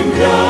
Hallelujah.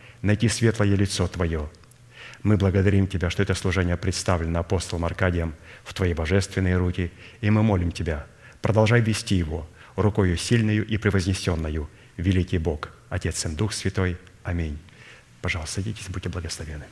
найти светлое лицо Твое – мы благодарим Тебя, что это служение представлено апостолом Аркадием в Твои божественные руки, и мы молим Тебя, продолжай вести его рукою сильную и превознесенную, великий Бог, Отец и Дух Святой. Аминь. Пожалуйста, садитесь, будьте благословены.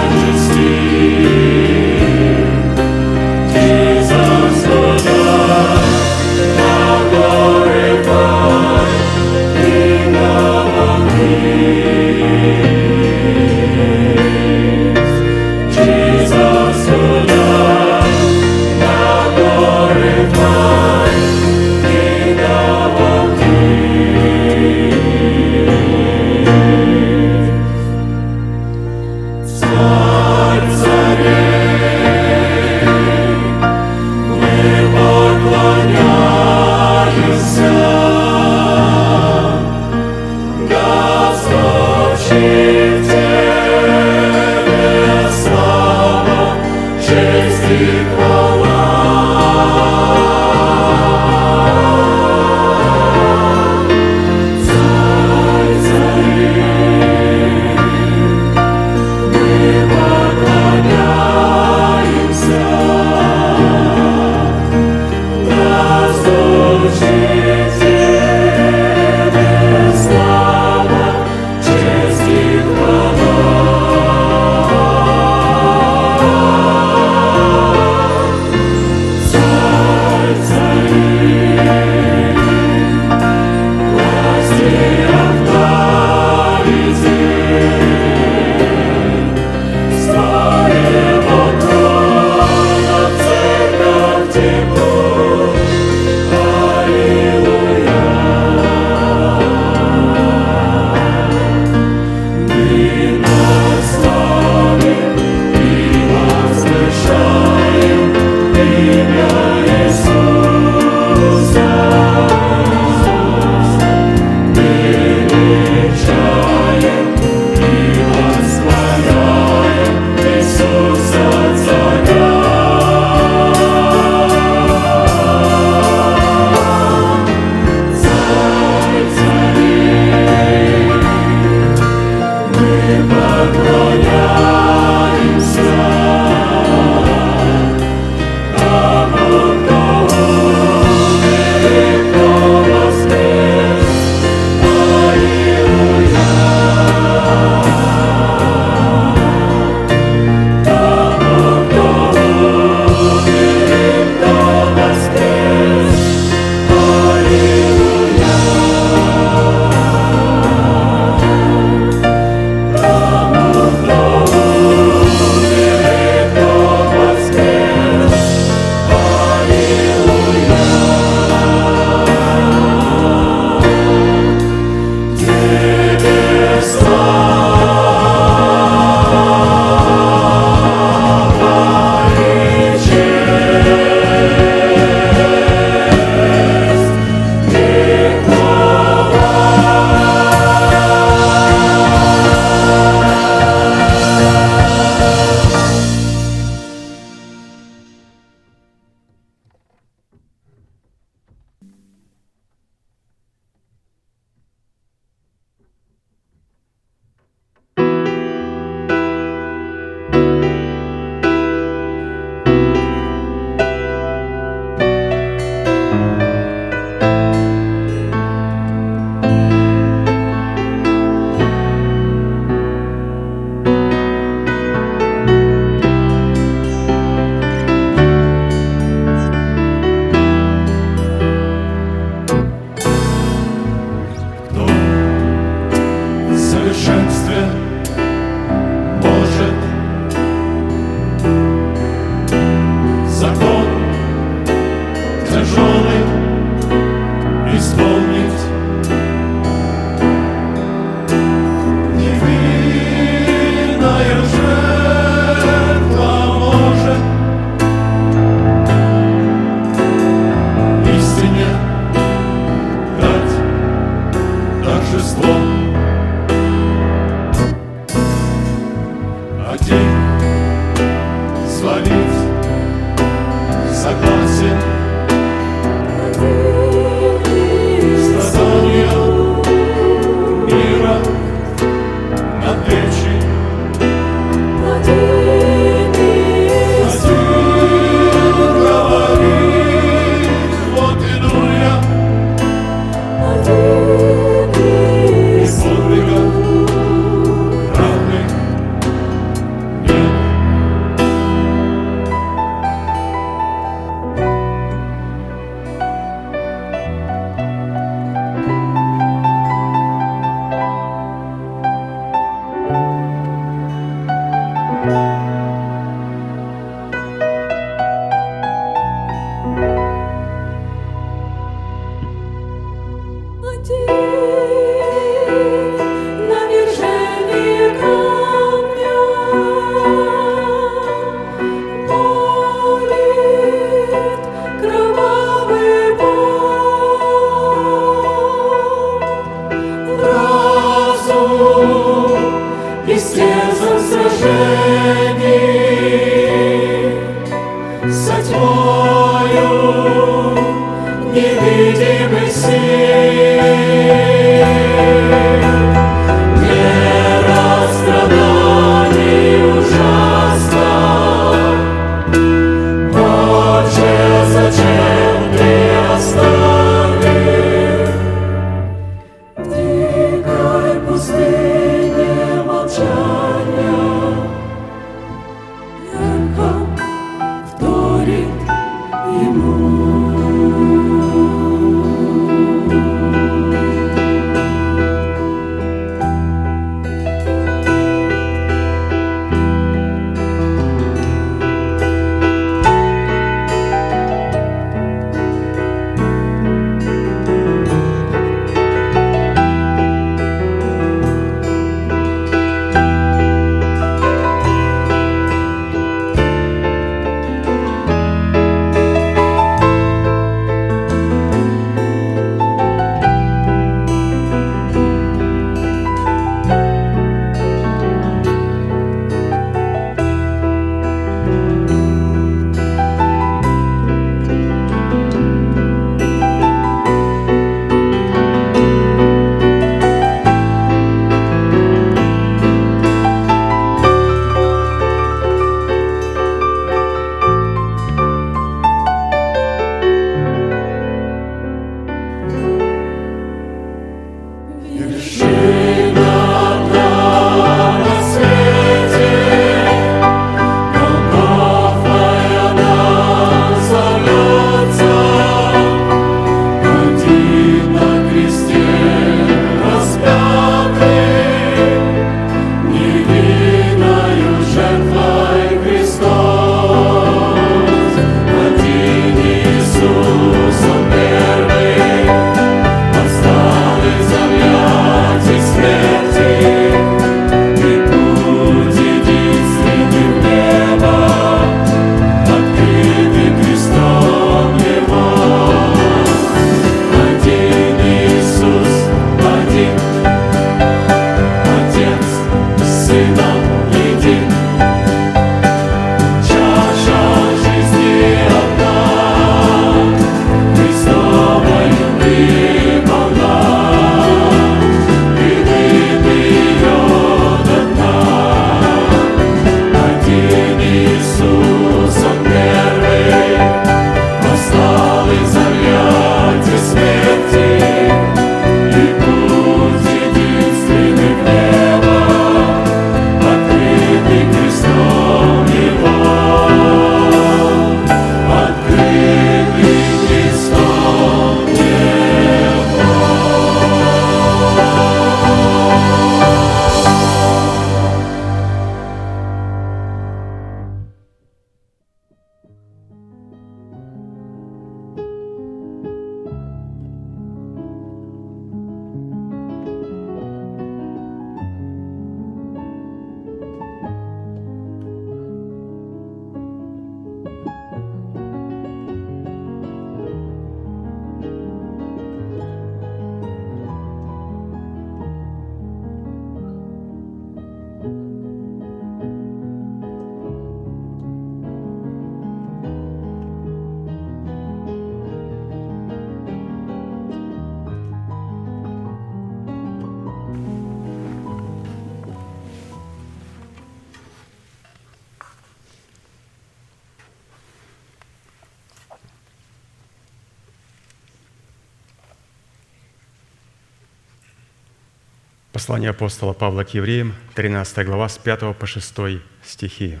Послание апостола Павла к евреям, 13 глава, с 5 по 6 стихи.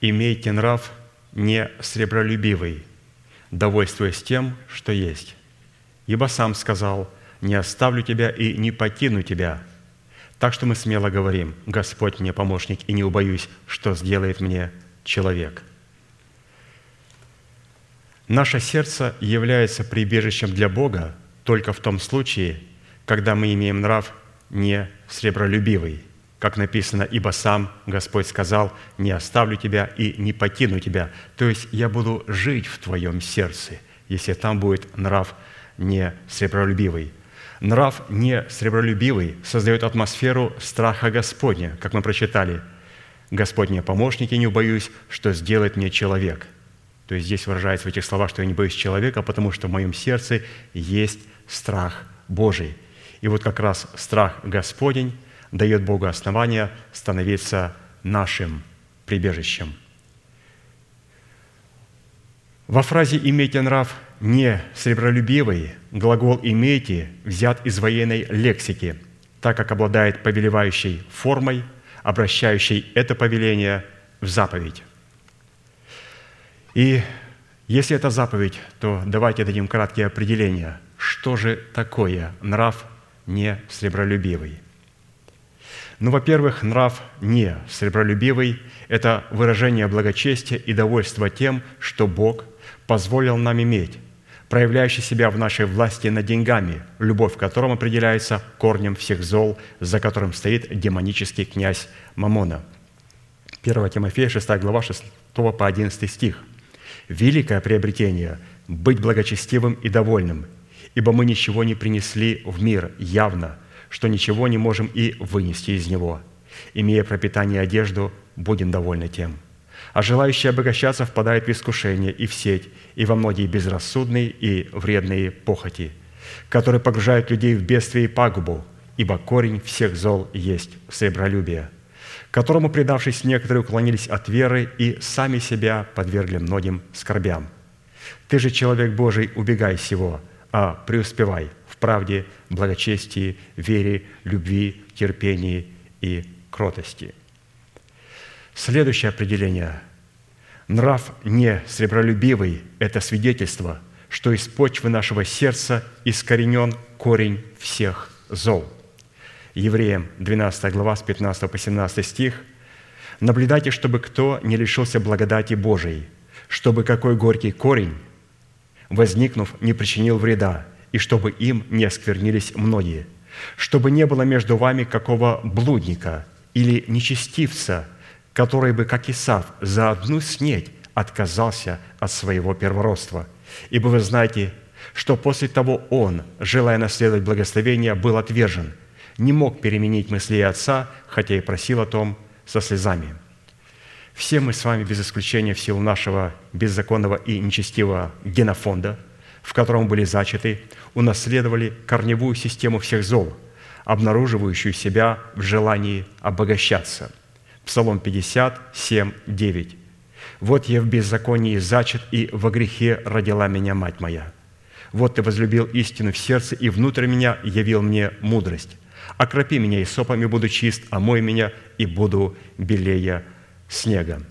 «Имейте нрав не сребролюбивый, довольствуясь тем, что есть. Ибо сам сказал, не оставлю тебя и не покину тебя. Так что мы смело говорим, Господь мне помощник, и не убоюсь, что сделает мне человек». Наше сердце является прибежищем для Бога только в том случае, когда мы имеем нрав не сребролюбивый, как написано, «Ибо сам Господь сказал, не оставлю тебя и не покину тебя». То есть я буду жить в твоем сердце, если там будет нрав не сребролюбивый. Нрав не сребролюбивый создает атмосферу страха Господня, как мы прочитали. Господне помощники не убоюсь, что сделает мне человек». То есть здесь выражается в этих словах, что я не боюсь человека, потому что в моем сердце есть страх Божий. И вот как раз страх Господень дает Богу основания становиться нашим прибежищем. Во фразе «имейте нрав не сребролюбивый» глагол «имейте» взят из военной лексики, так как обладает повелевающей формой, обращающей это повеление в заповедь. И если это заповедь, то давайте дадим краткие определения. Что же такое нрав не сребролюбивый? Ну, во-первых, нрав не сребролюбивый – это выражение благочестия и довольства тем, что Бог позволил нам иметь, проявляющий себя в нашей власти над деньгами, любовь к которым определяется корнем всех зол, за которым стоит демонический князь Мамона. 1 Тимофея, 6 глава, 6 по 11 стих. «Великое приобретение – быть благочестивым и довольным, ибо мы ничего не принесли в мир явно, что ничего не можем и вынести из него. Имея пропитание и одежду, будем довольны тем. А желающие обогащаться впадают в искушение и в сеть, и во многие безрассудные и вредные похоти, которые погружают людей в бедствие и пагубу, ибо корень всех зол есть сребролюбие, которому, предавшись, некоторые уклонились от веры и сами себя подвергли многим скорбям. Ты же, человек Божий, убегай сего, а преуспевай в правде, благочестии, вере, любви, терпении и кротости. Следующее определение. Нрав не сребролюбивый – это свидетельство, что из почвы нашего сердца искоренен корень всех зол. Евреям 12 глава с 15 по 17 стих. «Наблюдайте, чтобы кто не лишился благодати Божией, чтобы какой горький корень, возникнув, не причинил вреда, и чтобы им не осквернились многие, чтобы не было между вами какого блудника или нечестивца, который бы, как Исав, за одну снедь отказался от своего первородства. Ибо вы знаете, что после того он, желая наследовать благословение, был отвержен, не мог переменить мысли отца, хотя и просил о том со слезами. Все мы с вами, без исключения в силу нашего беззаконного и нечестивого генофонда, в котором были зачаты, унаследовали корневую систему всех зол, обнаруживающую себя в желании обогащаться. Псалом 57, 9. «Вот я в беззаконии зачат, и во грехе родила меня мать моя. Вот ты возлюбил истину в сердце, и внутрь меня явил мне мудрость. Окропи меня и сопами буду чист, омой меня, и буду белее снега».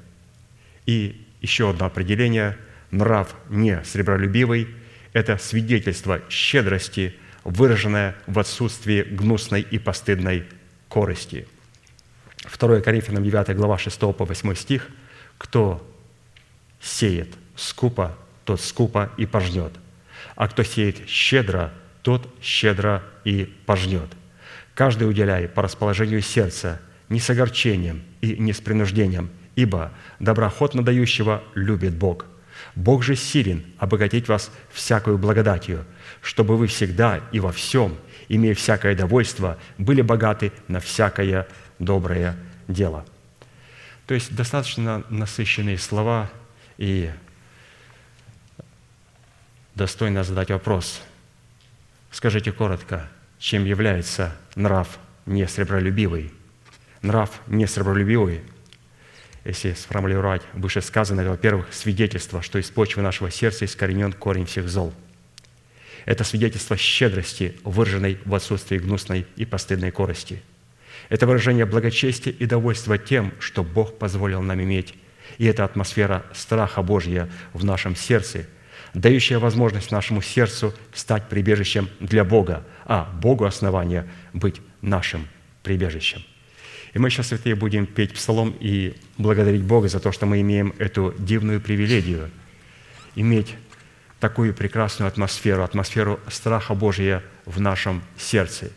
И еще одно определение – нрав не сребролюбивый – это свидетельство щедрости, выраженное в отсутствии гнусной и постыдной корости. 2 Коринфянам 9 глава 6 по 8 стих. «Кто сеет скупо, тот скупо и пожнет, а кто сеет щедро, тот щедро и пожнет. Каждый уделяй по расположению сердца, не с огорчением и не с принуждением, ибо доброохотно дающего любит Бог – Бог же силен обогатить вас всякую благодатью, чтобы вы всегда и во всем, имея всякое довольство, были богаты на всякое доброе дело». То есть достаточно насыщенные слова и достойно задать вопрос. Скажите коротко, чем является нрав несребролюбивый? Нрав несребролюбивый – если сформулировать вышесказанное, во-первых, свидетельство, что из почвы нашего сердца искоренен корень всех зол. Это свидетельство щедрости, выраженной в отсутствии гнусной и постыдной корости. Это выражение благочестия и довольства тем, что Бог позволил нам иметь. И это атмосфера страха Божья в нашем сердце, дающая возможность нашему сердцу стать прибежищем для Бога, а Богу основание быть нашим прибежищем – и мы сейчас, святые, будем петь псалом и благодарить Бога за то, что мы имеем эту дивную привилегию иметь такую прекрасную атмосферу, атмосферу страха Божия в нашем сердце.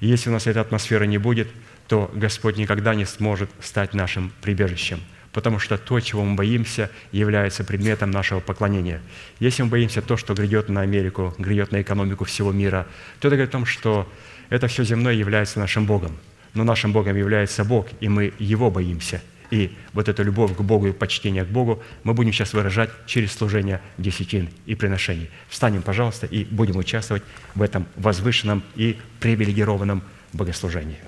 И если у нас этой атмосферы не будет, то Господь никогда не сможет стать нашим прибежищем, потому что то, чего мы боимся, является предметом нашего поклонения. Если мы боимся то, что грядет на Америку, грядет на экономику всего мира, то это говорит о том, что это все земное является нашим Богом – но нашим Богом является Бог, и мы Его боимся. И вот эту любовь к Богу и почтение к Богу мы будем сейчас выражать через служение десятин и приношений. Встанем, пожалуйста, и будем участвовать в этом возвышенном и привилегированном богослужении.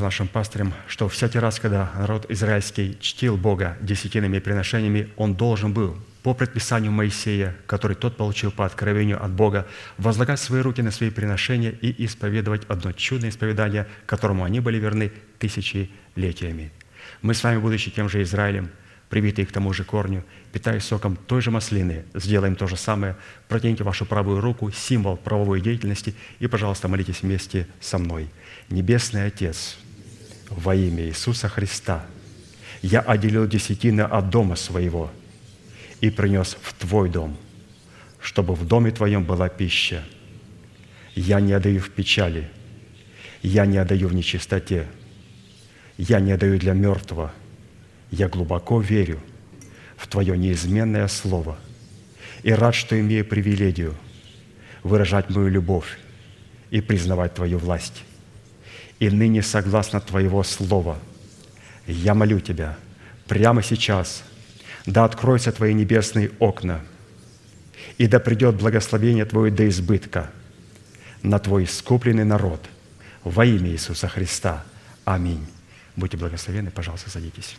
Нашим пастырем, что всякий раз, когда народ израильский чтил Бога десятинными приношениями, он должен был по предписанию Моисея, который тот получил по откровению от Бога, возлагать свои руки на свои приношения и исповедовать одно чудное исповедание, которому они были верны тысячелетиями. Мы с вами, будучи тем же Израилем, привитые к тому же корню, питаясь соком той же маслины, сделаем то же самое. Протяните вашу правую руку, символ правовой деятельности, и, пожалуйста, молитесь вместе со мной. Небесный Отец – во имя Иисуса Христа я отделил десятины от дома своего и принес в Твой дом, чтобы в доме Твоем была пища. Я не отдаю в печали, я не отдаю в нечистоте, я не отдаю для мертвого, я глубоко верю в Твое неизменное Слово и рад, что имею привилегию выражать мою любовь и признавать Твою власть. И ныне, согласно Твоего Слова, я молю Тебя прямо сейчас, да откроются Твои небесные окна, и да придет благословение Твое до избытка на Твой искупленный народ во имя Иисуса Христа. Аминь. Будьте благословенны, пожалуйста, садитесь.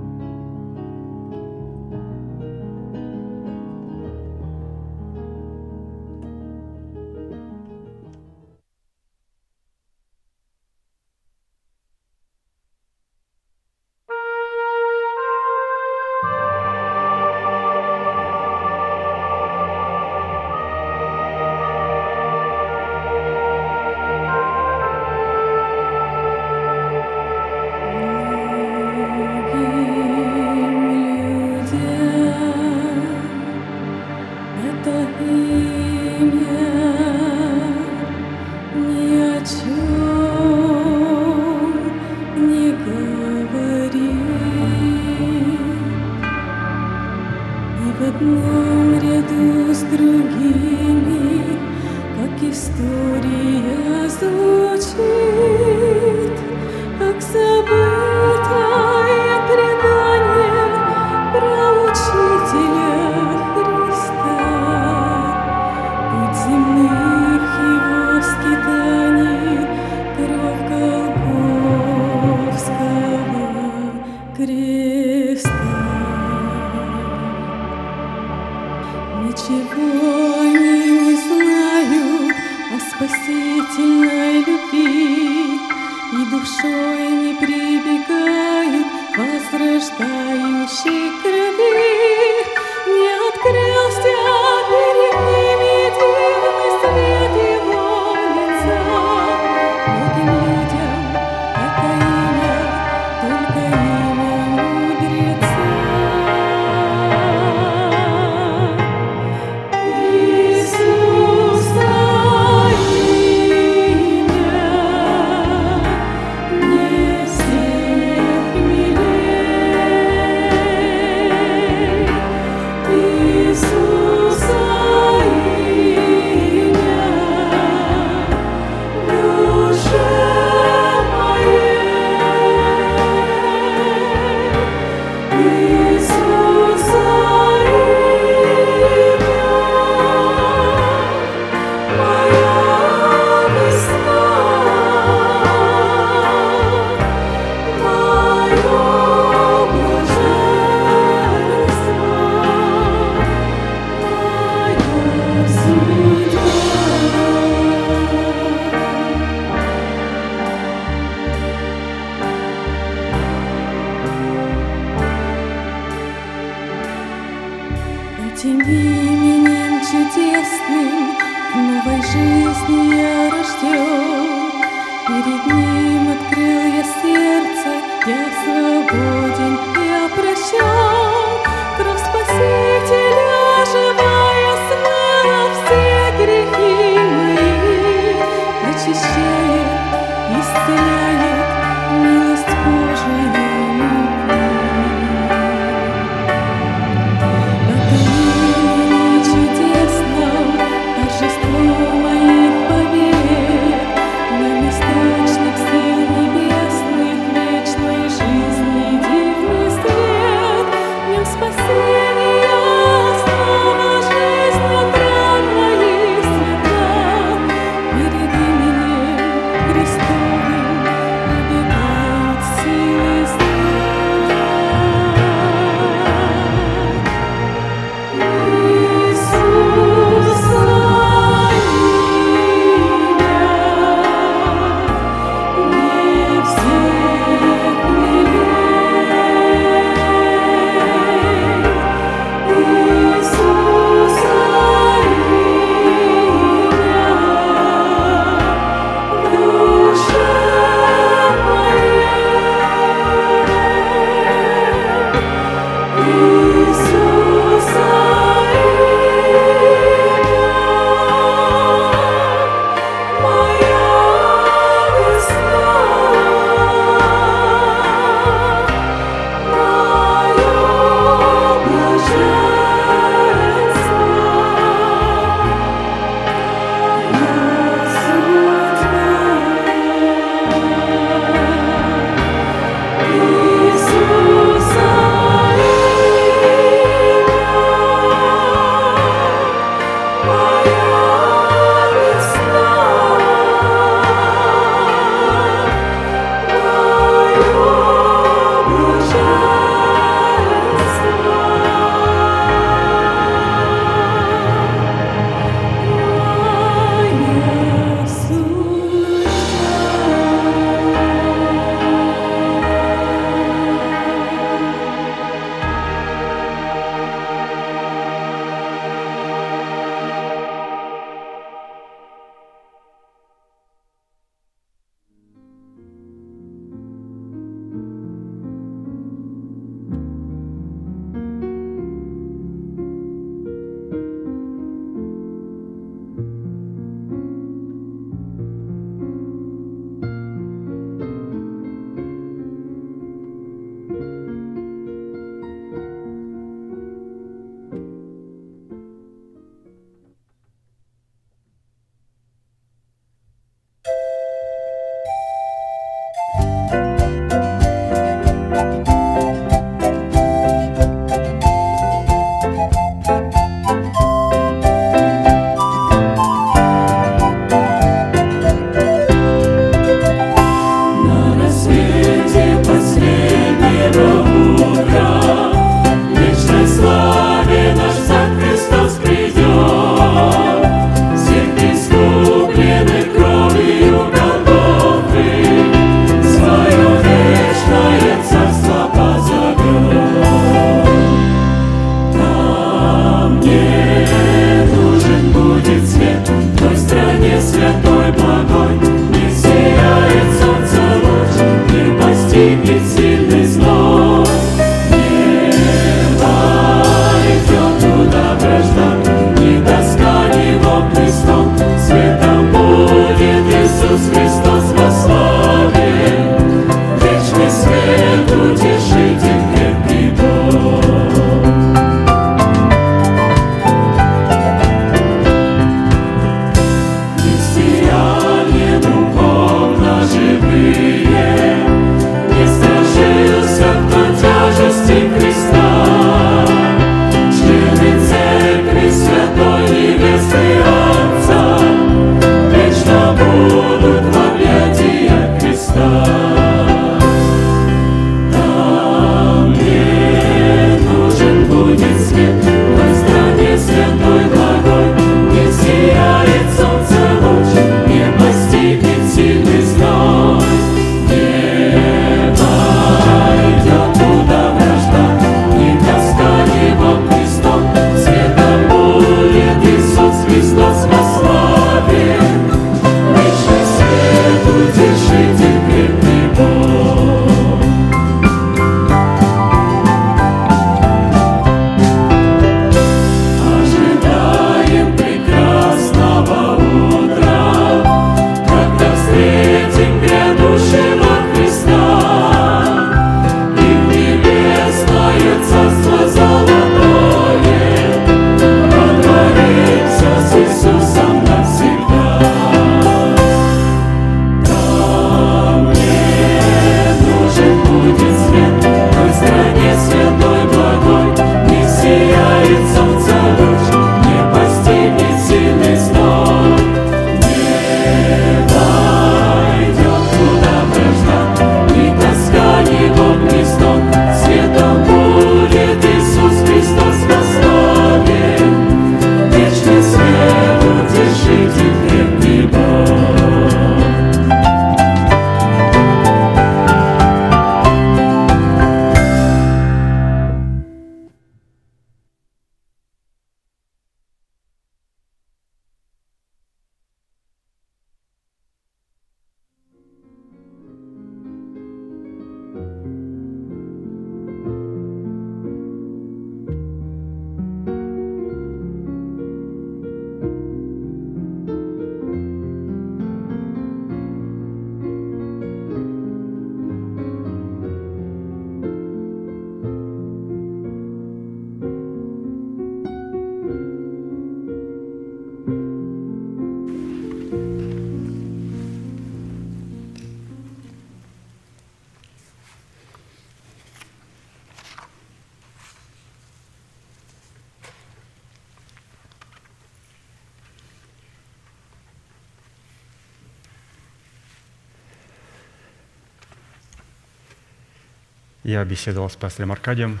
Я беседовал с пастором Аркадием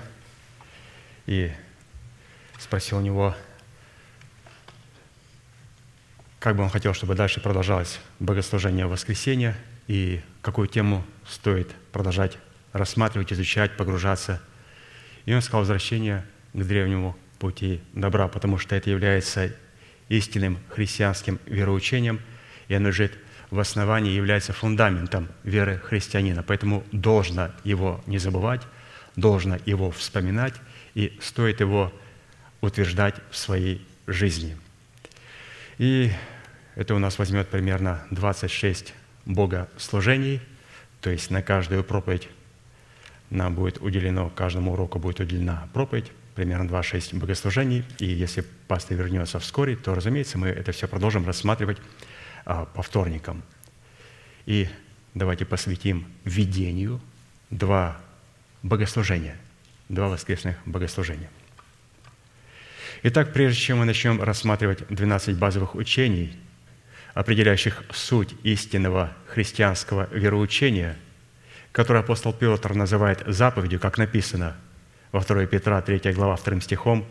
и спросил у него, как бы он хотел, чтобы дальше продолжалось богослужение в и какую тему стоит продолжать рассматривать, изучать, погружаться. И он сказал возвращение к древнему пути добра, потому что это является истинным христианским вероучением, и оно лежит в основании, является фундаментом веры христианина. Поэтому должно его не забывать, должно его вспоминать, и стоит его утверждать в своей жизни. И это у нас возьмет примерно 26 богослужений, то есть на каждую проповедь нам будет уделено, каждому уроку будет уделена проповедь, примерно 2-6 богослужений. И если пастор вернется вскоре, то, разумеется, мы это все продолжим рассматривать по вторникам. И давайте посвятим видению два богослужения, два воскресных богослужения. Итак, прежде чем мы начнем рассматривать 12 базовых учений, определяющих суть истинного христианского вероучения, которое апостол Петр называет заповедью, как написано во 2 Петра 3 глава 2 стихом,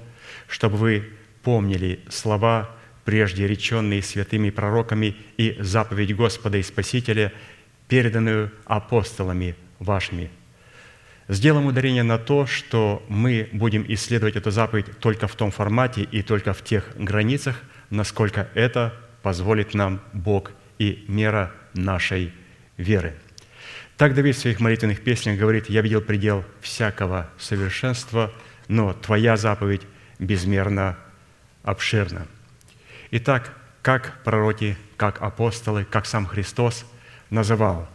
чтобы вы помнили слова, прежде реченные святыми пророками, и заповедь Господа и Спасителя, переданную апостолами вашими. Сделаем ударение на то, что мы будем исследовать эту заповедь только в том формате и только в тех границах, насколько это позволит нам Бог и мера нашей веры. Так Давид в своих молитвенных песнях говорит, «Я видел предел всякого совершенства, но Твоя заповедь безмерно обширна». Итак, как пророки, как апостолы, как сам Христос называл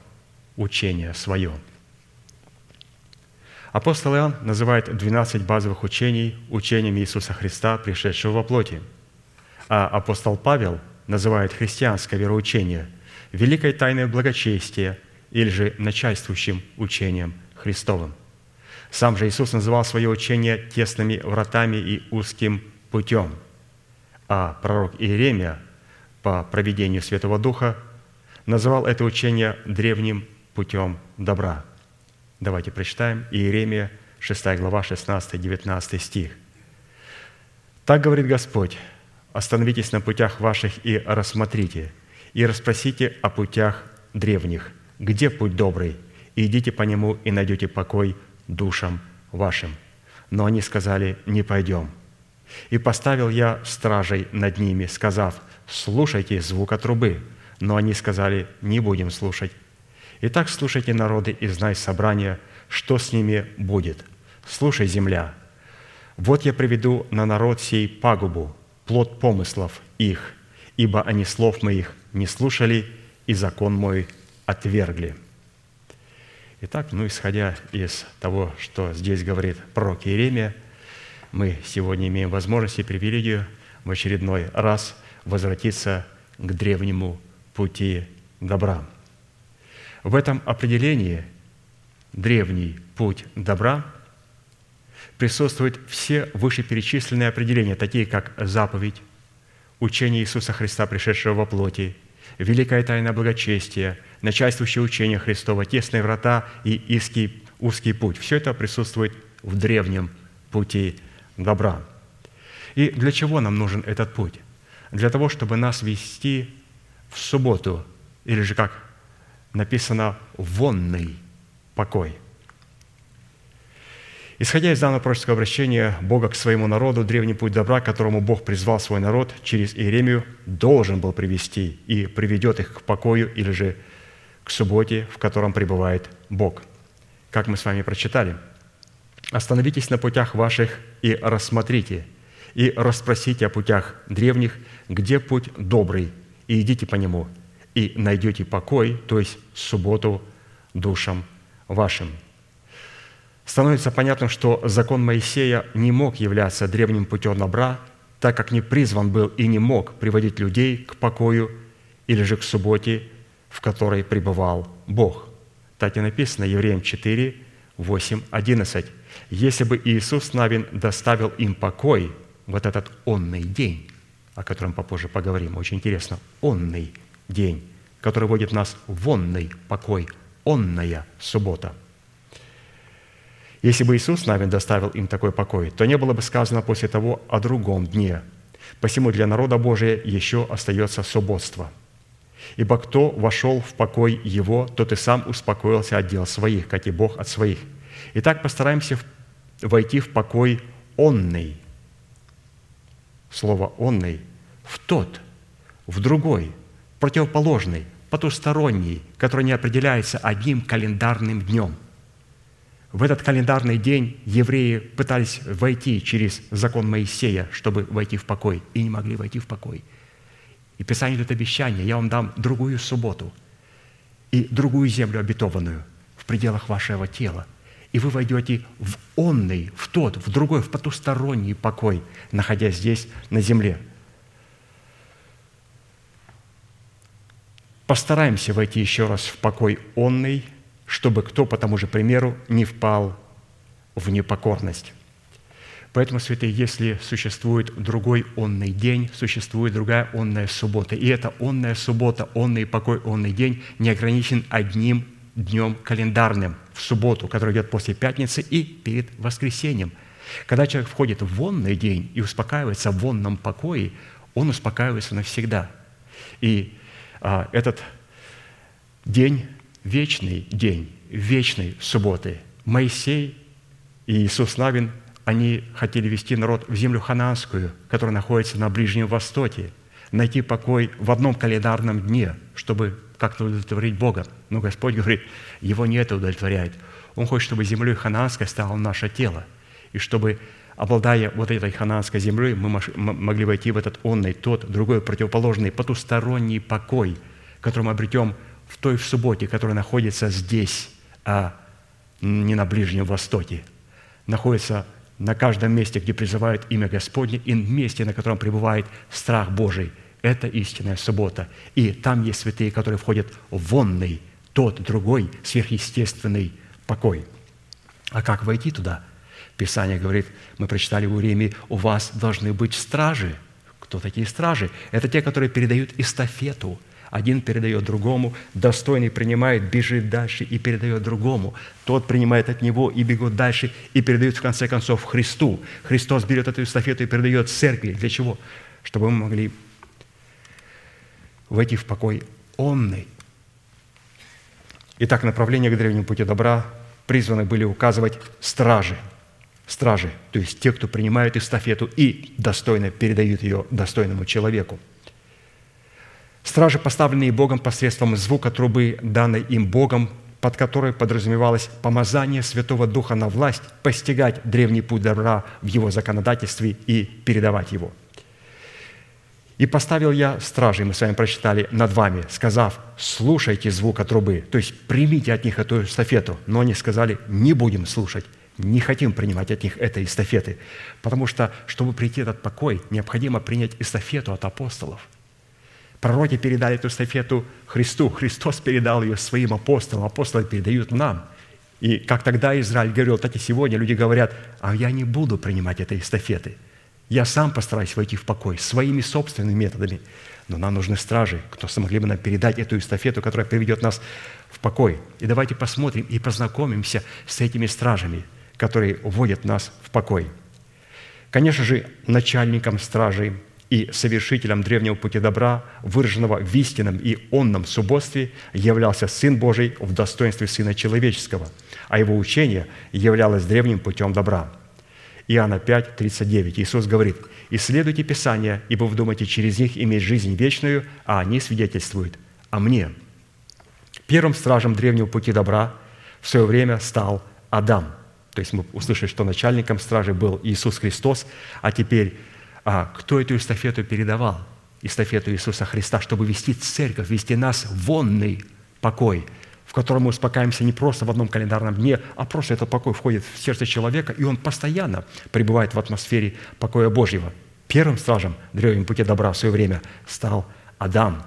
учение свое – Апостол Иоанн называет 12 базовых учений учениями Иисуса Христа, пришедшего во плоти. А апостол Павел называет христианское вероучение великой тайной благочестия или же начальствующим учением Христовым. Сам же Иисус называл свое учение тесными вратами и узким путем, а пророк Иеремия по проведению Святого Духа называл это учение древним путем добра – Давайте прочитаем Иеремия, 6 глава, 16-19 стих. «Так говорит Господь, остановитесь на путях ваших и рассмотрите, и расспросите о путях древних, где путь добрый, и идите по нему, и найдете покой душам вашим». Но они сказали, «Не пойдем». И поставил я стражей над ними, сказав, «Слушайте звука трубы». Но они сказали, «Не будем слушать». Итак, слушайте народы и знай собрания, что с ними будет. Слушай, земля, вот я приведу на народ сей пагубу, плод помыслов их, ибо они слов моих не слушали, и закон мой отвергли». Итак, ну, исходя из того, что здесь говорит пророк Иеремия, мы сегодня имеем возможность и привилегию в очередной раз возвратиться к древнему пути добра – в этом определении древний путь добра присутствуют все вышеперечисленные определения, такие как заповедь, учение Иисуса Христа, пришедшего во плоти, великая тайна благочестия, начальствующее учение Христова, тесные врата и узкий, узкий путь. Все это присутствует в древнем пути добра. И для чего нам нужен этот путь? Для того, чтобы нас вести в субботу, или же как написано «вонный покой». Исходя из данного пророческого обращения Бога к своему народу, древний путь добра, к которому Бог призвал свой народ через Иеремию, должен был привести и приведет их к покою или же к субботе, в котором пребывает Бог. Как мы с вами прочитали, «Остановитесь на путях ваших и рассмотрите, и расспросите о путях древних, где путь добрый, и идите по нему, и найдете покой, то есть субботу душам вашим». Становится понятным, что закон Моисея не мог являться древним путем добра, так как не призван был и не мог приводить людей к покою или же к субботе, в которой пребывал Бог. Так и написано Евреям 4, 8, 11. «Если бы Иисус Навин доставил им покой вот этот онный день, о котором попозже поговорим, очень интересно, онный день, который вводит нас в онный покой, онная суббота. Если бы Иисус Навин доставил им такой покой, то не было бы сказано после того о другом дне. Посему для народа Божия еще остается субботство. Ибо кто вошел в покой его, тот и сам успокоился от дел своих, как и Бог от своих. Итак, постараемся войти в покой онный. Слово «онный» – в тот, в другой, противоположный, потусторонний, который не определяется одним календарным днем – в этот календарный день евреи пытались войти через закон Моисея, чтобы войти в покой, и не могли войти в покой. И Писание дает обещание, я вам дам другую субботу и другую землю обетованную в пределах вашего тела. И вы войдете в онный, в тот, в другой, в потусторонний покой, находясь здесь, на земле. Постараемся войти еще раз в покой онный – чтобы кто по тому же примеру не впал в непокорность. Поэтому, святые, если существует другой онный день, существует другая онная суббота. И эта онная суббота, онный покой, онный день не ограничен одним днем календарным в субботу, который идет после пятницы и перед воскресением. Когда человек входит в онный день и успокаивается в вонном покое, он успокаивается навсегда. И а, этот день вечный день, вечной субботы. Моисей и Иисус Навин, они хотели вести народ в землю ханаанскую, которая находится на Ближнем Востоке, найти покой в одном календарном дне, чтобы как-то удовлетворить Бога. Но Господь говорит, его не это удовлетворяет. Он хочет, чтобы землей ханаанской стало наше тело, и чтобы обладая вот этой ханаанской землей, мы могли войти в этот онный, тот, другой, противоположный, потусторонний покой, который мы обретем в той в субботе, которая находится здесь, а не на Ближнем Востоке, находится на каждом месте, где призывают имя Господне, и месте, на котором пребывает страх Божий. Это истинная суббота. И там есть святые, которые входят в вонный, тот, другой, сверхъестественный покой. А как войти туда? Писание говорит, мы прочитали в Уриме, у вас должны быть стражи. Кто такие стражи? Это те, которые передают эстафету – один передает другому, достойный принимает, бежит дальше и передает другому. Тот принимает от него и бегут дальше, и передает в конце концов Христу. Христос берет эту эстафету и передает церкви. Для чего? Чтобы мы могли войти в покой онный. Итак, направление к древнему пути добра призваны были указывать стражи. Стражи, то есть те, кто принимают эстафету и достойно передают ее достойному человеку – Стражи, поставленные Богом посредством звука трубы, данной им Богом, под которой подразумевалось помазание Святого Духа на власть, постигать древний путь добра в его законодательстве и передавать его. «И поставил я стражей, мы с вами прочитали, над вами, сказав, слушайте звука трубы, то есть примите от них эту эстафету. Но они сказали, не будем слушать, не хотим принимать от них этой эстафеты, потому что, чтобы прийти этот покой, необходимо принять эстафету от апостолов – Пророки передали эту эстафету Христу. Христос передал ее своим апостолам. Апостолы передают нам. И как тогда Израиль говорил, так и сегодня люди говорят, а я не буду принимать этой эстафеты. Я сам постараюсь войти в покой своими собственными методами. Но нам нужны стражи, кто смогли бы нам передать эту эстафету, которая приведет нас в покой. И давайте посмотрим и познакомимся с этими стражами, которые вводят нас в покой. Конечно же, начальником стражей и совершителем древнего пути добра, выраженного в истинном и онном субботстве, являлся Сын Божий в достоинстве Сына Человеческого, а Его учение являлось древним путем добра. Иоанна 5, 39. Иисус говорит, «Исследуйте Писания, ибо вы думаете через них иметь жизнь вечную, а они свидетельствуют о мне». Первым стражем древнего пути добра в свое время стал Адам. То есть мы услышали, что начальником стражи был Иисус Христос, а теперь а кто эту эстафету передавал? Эстафету Иисуса Христа, чтобы вести церковь, вести нас в вонный покой, в котором мы успокаиваемся не просто в одном календарном дне, а просто этот покой входит в сердце человека, и он постоянно пребывает в атмосфере покоя Божьего. Первым стражем древнем пути добра в свое время стал Адам.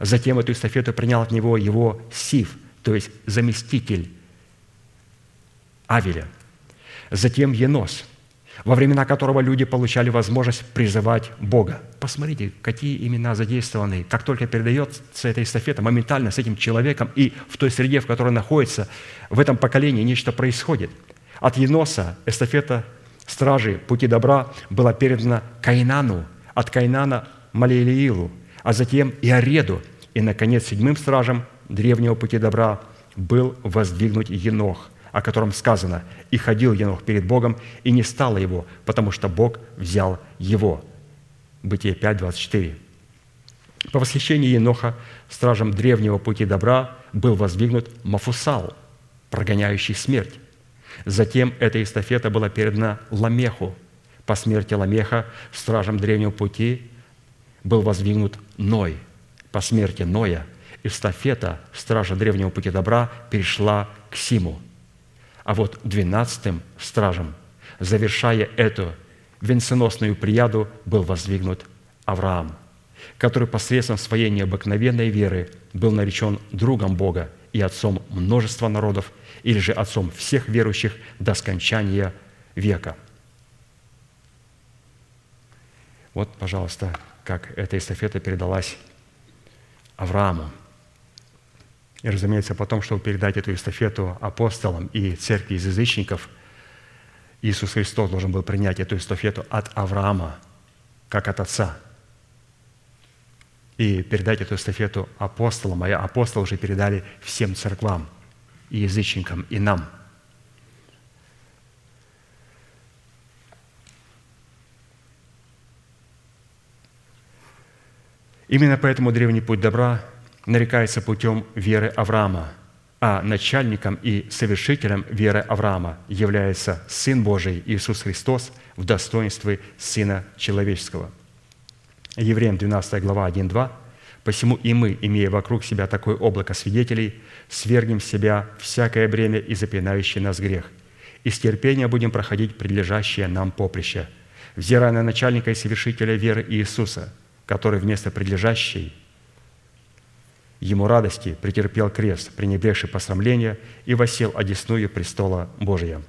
Затем эту эстафету принял от него его Сив, то есть заместитель Авеля. Затем Енос – во времена которого люди получали возможность призывать Бога. Посмотрите, какие имена задействованы. Как только передается эта эстафета, моментально с этим человеком и в той среде, в которой находится, в этом поколении нечто происходит. От Еноса эстафета стражи пути добра была передана Кайнану, от Кайнана – Малиилиилу, а затем и Ареду, и, наконец, седьмым стражем древнего пути добра был воздвигнут Енох, о котором сказано, «И ходил Енох перед Богом, и не стало его, потому что Бог взял его». Бытие 5, 24. По восхищении Еноха стражем древнего пути добра был воздвигнут Мафусал, прогоняющий смерть. Затем эта эстафета была передана Ламеху. По смерти Ламеха стражем древнего пути был воздвигнут Ной. По смерти Ноя эстафета стража древнего пути добра перешла к Симу. А вот двенадцатым стражем, завершая эту венценосную прияду, был воздвигнут Авраам, который посредством своей необыкновенной веры был наречен другом Бога и отцом множества народов, или же отцом всех верующих до скончания века. Вот, пожалуйста, как эта эстафета передалась Аврааму. И, разумеется, потом, чтобы передать эту эстафету апостолам и церкви из язычников, Иисус Христос должен был принять эту эстафету от Авраама, как от Отца, и передать эту эстафету апостолам, а апостолы уже передали всем церквам, и язычникам, и нам – Именно поэтому древний путь добра нарекается путем веры Авраама, а начальником и совершителем веры Авраама является Сын Божий Иисус Христос в достоинстве Сына Человеческого. Евреям 12 глава 1-2 «Посему и мы, имея вокруг себя такое облако свидетелей, свергнем с себя всякое бремя и запинающий нас грех, и с терпением будем проходить прилежащее нам поприще, взирая на начальника и совершителя веры Иисуса, который вместо прилежащей ему радости претерпел крест, пренебрегший посрамление, и восел одесную престола Божия».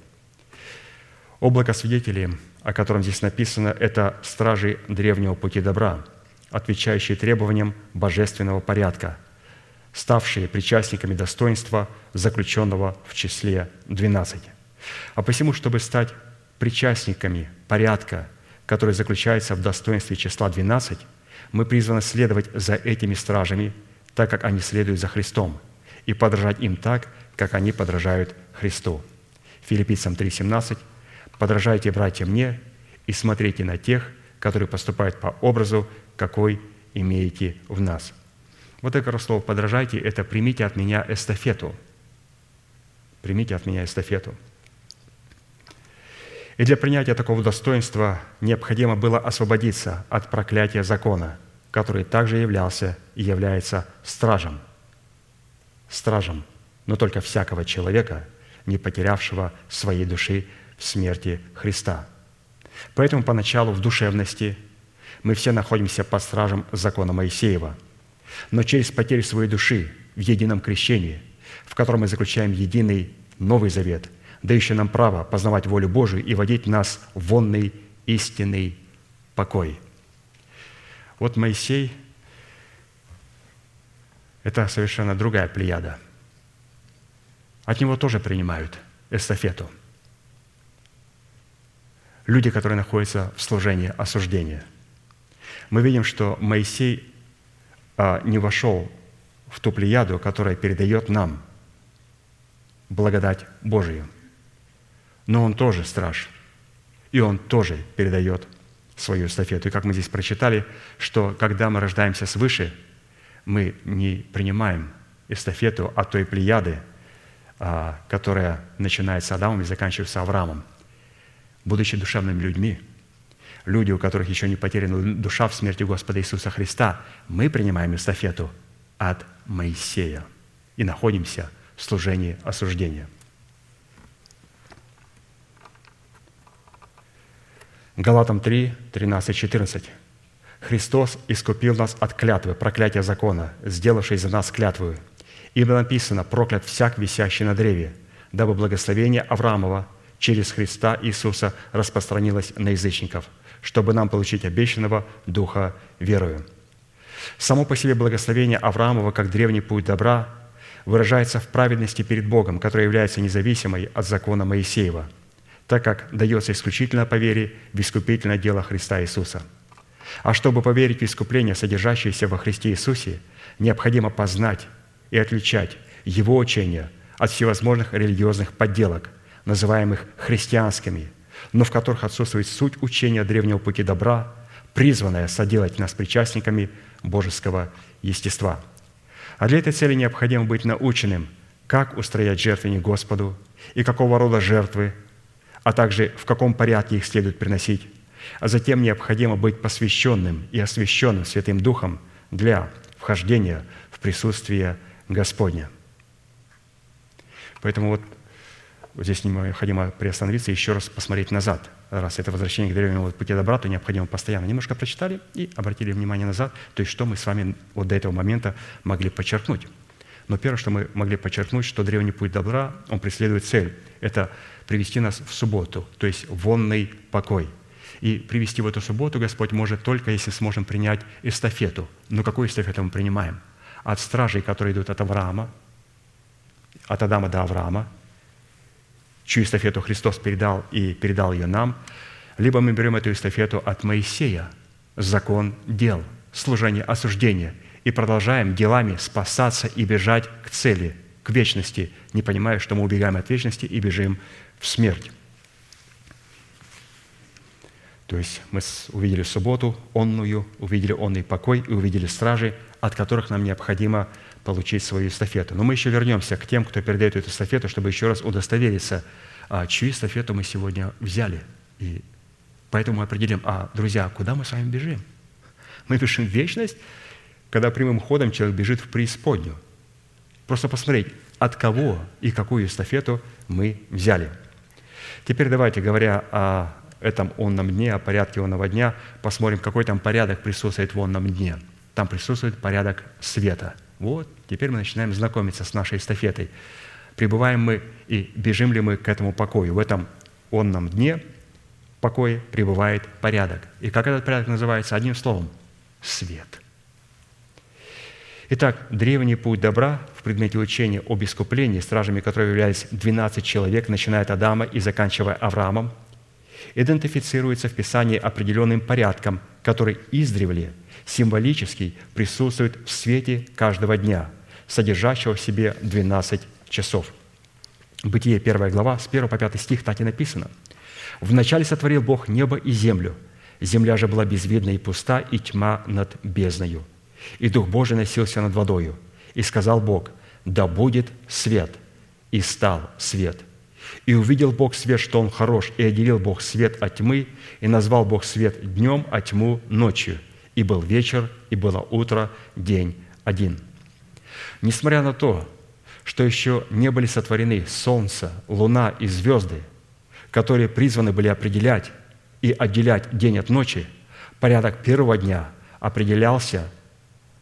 Облако свидетелей, о котором здесь написано, это стражи древнего пути добра, отвечающие требованиям божественного порядка, ставшие причастниками достоинства, заключенного в числе 12. А посему, чтобы стать причастниками порядка, который заключается в достоинстве числа 12, мы призваны следовать за этими стражами – так как они следуют за Христом, и подражать им так, как они подражают Христу. Филиппийцам 3,17 «Подражайте, братья, мне и смотрите на тех, которые поступают по образу, какой имеете в нас». Вот это слово «подражайте» – это «примите от меня эстафету». Примите от меня эстафету. И для принятия такого достоинства необходимо было освободиться от проклятия закона – который также являлся и является стражем. Стражем, но только всякого человека, не потерявшего своей души в смерти Христа. Поэтому поначалу в душевности мы все находимся под стражем закона Моисеева. Но через потерю своей души в едином крещении, в котором мы заключаем единый Новый Завет, дающий нам право познавать волю Божию и водить нас в вонный истинный покой – вот Моисей – это совершенно другая плеяда. От него тоже принимают эстафету. Люди, которые находятся в служении осуждения. Мы видим, что Моисей а, не вошел в ту плеяду, которая передает нам благодать Божию. Но он тоже страж, и он тоже передает свою эстафету. И как мы здесь прочитали, что когда мы рождаемся свыше, мы не принимаем эстафету от той плеяды, а, которая начинается Адамом и заканчивается Авраамом. Будучи душевными людьми, люди, у которых еще не потеряна душа в смерти Господа Иисуса Христа, мы принимаем эстафету от Моисея и находимся в служении осуждения – Галатам 3, 13, 14. «Христос искупил нас от клятвы, проклятия закона, сделавшей за нас клятвую. Ибо написано, проклят всяк, висящий на древе, дабы благословение Авраамова через Христа Иисуса распространилось на язычников, чтобы нам получить обещанного Духа верою». Само по себе благословение Авраамова, как древний путь добра, выражается в праведности перед Богом, которая является независимой от закона Моисеева – так как дается исключительно по вере в искупительное дело Христа Иисуса. А чтобы поверить в искупление, содержащееся во Христе Иисусе, необходимо познать и отличать Его учение от всевозможных религиозных подделок, называемых христианскими, но в которых отсутствует суть учения древнего пути добра, призванная соделать нас причастниками божеского естества. А для этой цели необходимо быть наученным, как устроять жертвенник Господу и какого рода жертвы а также в каком порядке их следует приносить. А затем необходимо быть посвященным и освященным Святым Духом для вхождения в присутствие Господня. Поэтому вот, вот здесь необходимо приостановиться и еще раз посмотреть назад. Раз это возвращение к древнему пути добра, то необходимо постоянно. Немножко прочитали и обратили внимание назад, то есть что мы с вами вот до этого момента могли подчеркнуть. Но первое, что мы могли подчеркнуть, что древний путь добра, он преследует цель. Это привести нас в субботу, то есть вонный покой. И привести в эту субботу Господь может только, если сможем принять эстафету. Но какую эстафету мы принимаем? От стражей, которые идут от Авраама, от Адама до Авраама, чью эстафету Христос передал и передал ее нам, либо мы берем эту эстафету от Моисея, закон дел, служение осуждения, и продолжаем делами спасаться и бежать к цели, к вечности, не понимая, что мы убегаем от вечности и бежим в смерть. То есть мы увидели субботу, онную, увидели онный покой и увидели стражи, от которых нам необходимо получить свою эстафету. Но мы еще вернемся к тем, кто передает эту эстафету, чтобы еще раз удостовериться, а, чью эстафету мы сегодня взяли. И поэтому мы определим, а, друзья, куда мы с вами бежим? Мы в вечность, когда прямым ходом человек бежит в преисподнюю. Просто посмотреть, от кого и какую эстафету мы взяли – Теперь давайте, говоря о этом онном дне, о порядке онного дня, посмотрим, какой там порядок присутствует в онном дне. Там присутствует порядок света. Вот, теперь мы начинаем знакомиться с нашей эстафетой. Прибываем мы и бежим ли мы к этому покою. В этом онном дне покое пребывает порядок. И как этот порядок называется? Одним словом – свет – Итак, древний путь добра в предмете учения об искуплении, стражами которого являлись 12 человек, начиная от Адама и заканчивая Авраамом, идентифицируется в Писании определенным порядком, который издревле символически присутствует в свете каждого дня, содержащего в себе 12 часов. Бытие 1 глава, с 1 по 5 стих так и написано. «Вначале сотворил Бог небо и землю, земля же была безвидна и пуста, и тьма над бездною и Дух Божий носился над водою. И сказал Бог, да будет свет. И стал свет. И увидел Бог свет, что он хорош, и отделил Бог свет от тьмы, и назвал Бог свет днем, а тьму ночью. И был вечер, и было утро, день один. Несмотря на то, что еще не были сотворены солнце, луна и звезды, которые призваны были определять и отделять день от ночи, порядок первого дня определялся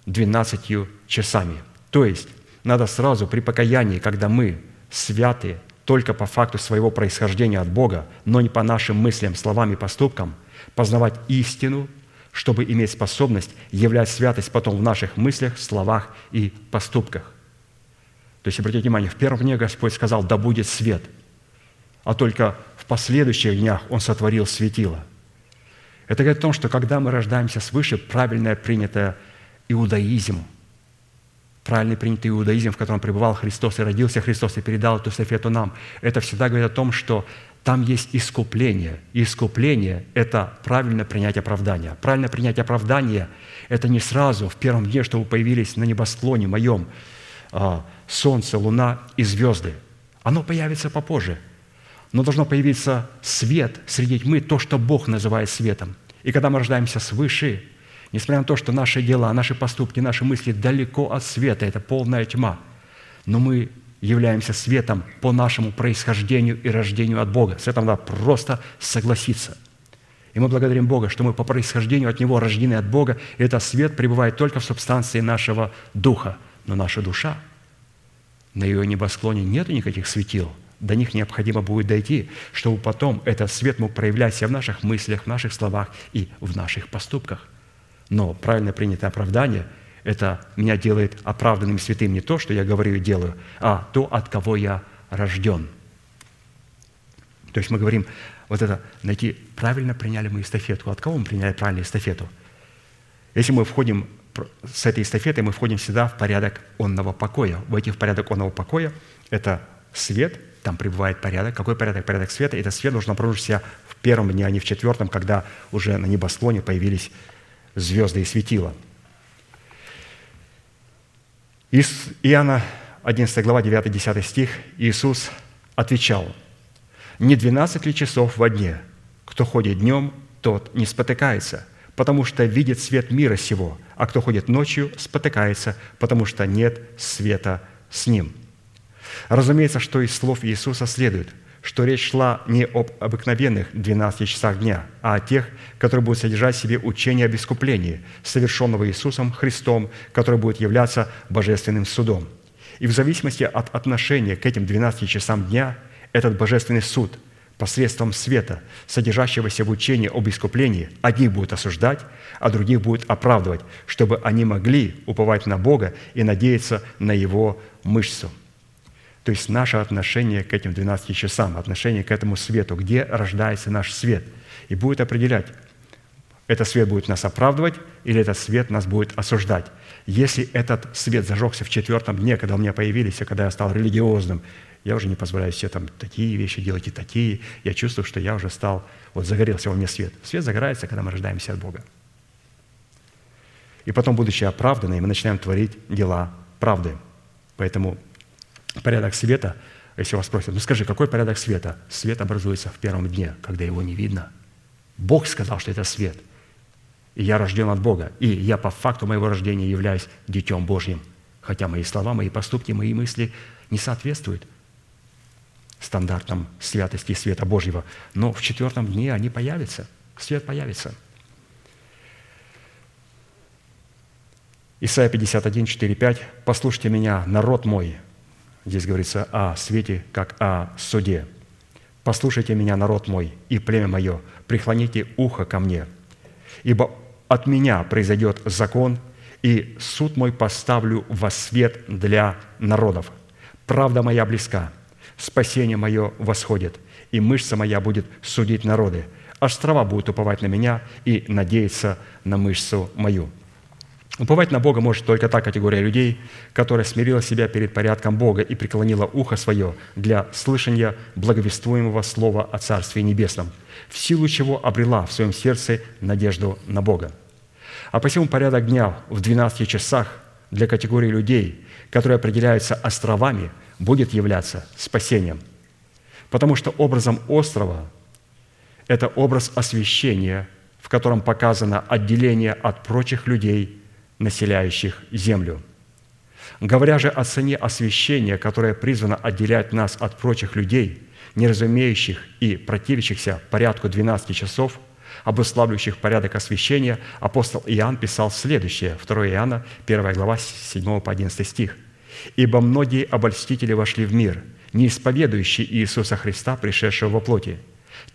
12 часами. То есть надо сразу при покаянии, когда мы святы только по факту своего происхождения от Бога, но не по нашим мыслям, словам и поступкам, познавать истину, чтобы иметь способность являть святость потом в наших мыслях, словах и поступках. То есть, обратите внимание, в первом дне Господь сказал, да будет свет, а только в последующих днях Он сотворил светило. Это говорит о том, что когда мы рождаемся свыше, правильное принятое иудаизм, правильный принятый иудаизм, в котором пребывал Христос и родился Христос и передал эту эстафету нам, это всегда говорит о том, что там есть искупление. Искупление – это правильно принять оправдание. Правильно принять оправдание – это не сразу, в первом дне, чтобы появились на небосклоне моем а, солнце, луна и звезды. Оно появится попозже. Но должно появиться свет среди тьмы, то, что Бог называет светом. И когда мы рождаемся свыше, Несмотря на то, что наши дела, наши поступки, наши мысли далеко от света, это полная тьма, но мы являемся светом по нашему происхождению и рождению от Бога. С этим надо просто согласиться. И мы благодарим Бога, что мы по происхождению от Него рождены от Бога, и этот свет пребывает только в субстанции нашего духа. Но наша душа, на ее небосклоне нет никаких светил, до них необходимо будет дойти, чтобы потом этот свет мог проявляться в наших мыслях, в наших словах и в наших поступках. Но правильно принятое оправдание – это меня делает оправданным святым не то, что я говорю и делаю, а то, от кого я рожден. То есть мы говорим, вот это найти, правильно приняли мы эстафету. От кого мы приняли правильную эстафету? Если мы входим с этой эстафетой, мы входим всегда в порядок онного покоя. Войти в порядок онного покоя – это свет, там пребывает порядок. Какой порядок? Порядок света. Этот свет должен обнаружить себя в первом дне, а не в четвертом, когда уже на небосклоне появились звезды и светила. Из Иоанна 11 глава, 9-10 стих, Иисус отвечал, «Не двенадцать ли часов во дне? Кто ходит днем, тот не спотыкается, потому что видит свет мира сего, а кто ходит ночью, спотыкается, потому что нет света с ним». Разумеется, что из слов Иисуса следует, что речь шла не об обыкновенных 12 часах дня, а о тех, которые будут содержать в себе учение об искуплении, совершенного Иисусом Христом, который будет являться божественным судом – и в зависимости от отношения к этим 12 часам дня, этот божественный суд посредством света, содержащегося в учении об искуплении, одних будут осуждать, а других будут оправдывать, чтобы они могли уповать на Бога и надеяться на Его мышцу. То есть наше отношение к этим 12 часам, отношение к этому свету, где рождается наш свет, и будет определять, этот свет будет нас оправдывать или этот свет нас будет осуждать. Если этот свет зажегся в четвертом дне, когда у меня появились, и когда я стал религиозным, я уже не позволяю себе там такие вещи делать и такие. Я чувствую, что я уже стал, вот загорелся во мне свет. Свет загорается, когда мы рождаемся от Бога. И потом, будучи оправданными, мы начинаем творить дела правды. Поэтому порядок света, если вас спросят, ну скажи, какой порядок света? Свет образуется в первом дне, когда его не видно. Бог сказал, что это свет – и я рожден от Бога. И я по факту моего рождения являюсь Детем Божьим. Хотя мои слова, мои поступки, мои мысли не соответствуют стандартам святости света Божьего. Но в четвертом дне они появятся. Свет появится. Исайя 51, 4, 5. «Послушайте меня, народ мой». Здесь говорится о свете, как о суде. «Послушайте меня, народ мой, и племя мое, преклоните ухо ко мне, ибо от меня произойдет закон, и суд мой поставлю во свет для народов. Правда моя близка, спасение мое восходит, и мышца моя будет судить народы. Острова будут уповать на меня и надеяться на мышцу мою». Уповать на Бога может только та категория людей, которая смирила себя перед порядком Бога и преклонила ухо свое для слышания благовествуемого слова о Царстве Небесном, в силу чего обрела в своем сердце надежду на Бога. А посему порядок дня в 12 часах для категории людей, которые определяются островами, будет являться спасением. Потому что образом острова – это образ освящения, в котором показано отделение от прочих людей, населяющих землю. Говоря же о цене освящения, которое призвано отделять нас от прочих людей, не разумеющих и противящихся порядку 12 часов – обуславливающих порядок освящения, апостол Иоанн писал следующее, 2 Иоанна, 1 глава, 7 по 11 стих. «Ибо многие обольстители вошли в мир, не исповедующие Иисуса Христа, пришедшего во плоти.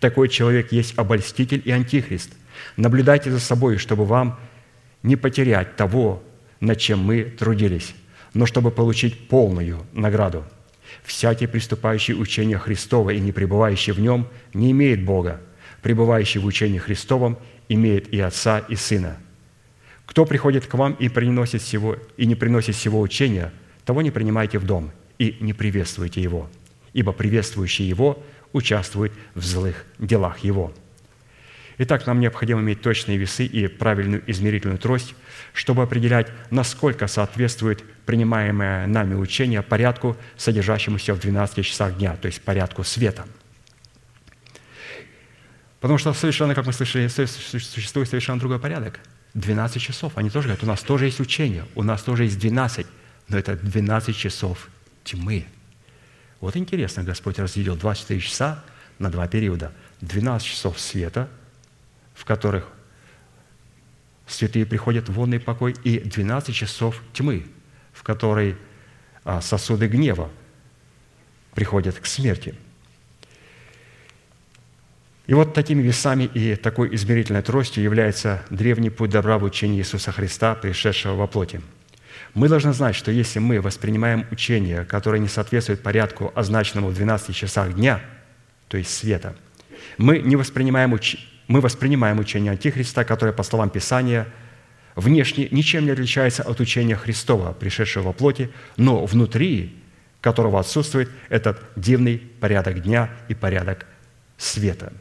Такой человек есть обольститель и антихрист. Наблюдайте за собой, чтобы вам не потерять того, над чем мы трудились, но чтобы получить полную награду. Всякий, приступающий учение Христова и не пребывающий в нем, не имеет Бога, пребывающий в учении Христовом, имеет и Отца, и Сына. Кто приходит к вам и, приносит всего, и не приносит всего учения, того не принимайте в дом и не приветствуйте его, ибо приветствующий его участвует в злых делах его». Итак, нам необходимо иметь точные весы и правильную измерительную трость, чтобы определять, насколько соответствует принимаемое нами учение порядку, содержащемуся в 12 часах дня, то есть порядку света – Потому что совершенно, как мы слышали, существует совершенно другой порядок. 12 часов. Они тоже говорят, у нас тоже есть учение, у нас тоже есть 12, но это 12 часов тьмы. Вот интересно, Господь разделил 24 часа на два периода. 12 часов света, в которых святые приходят в вонный покой, и 12 часов тьмы, в которой а, сосуды гнева приходят к смерти – и вот такими весами и такой измерительной тростью является древний путь добра в учении Иисуса Христа, пришедшего во плоти. Мы должны знать, что если мы воспринимаем учение, которое не соответствует порядку, означенному в 12 часах дня, то есть света. Мы, не воспринимаем, уч... мы воспринимаем учение Антихриста, которое, по словам Писания, внешне ничем не отличается от учения Христова, пришедшего во плоти, но внутри которого отсутствует этот дивный порядок дня и порядок света.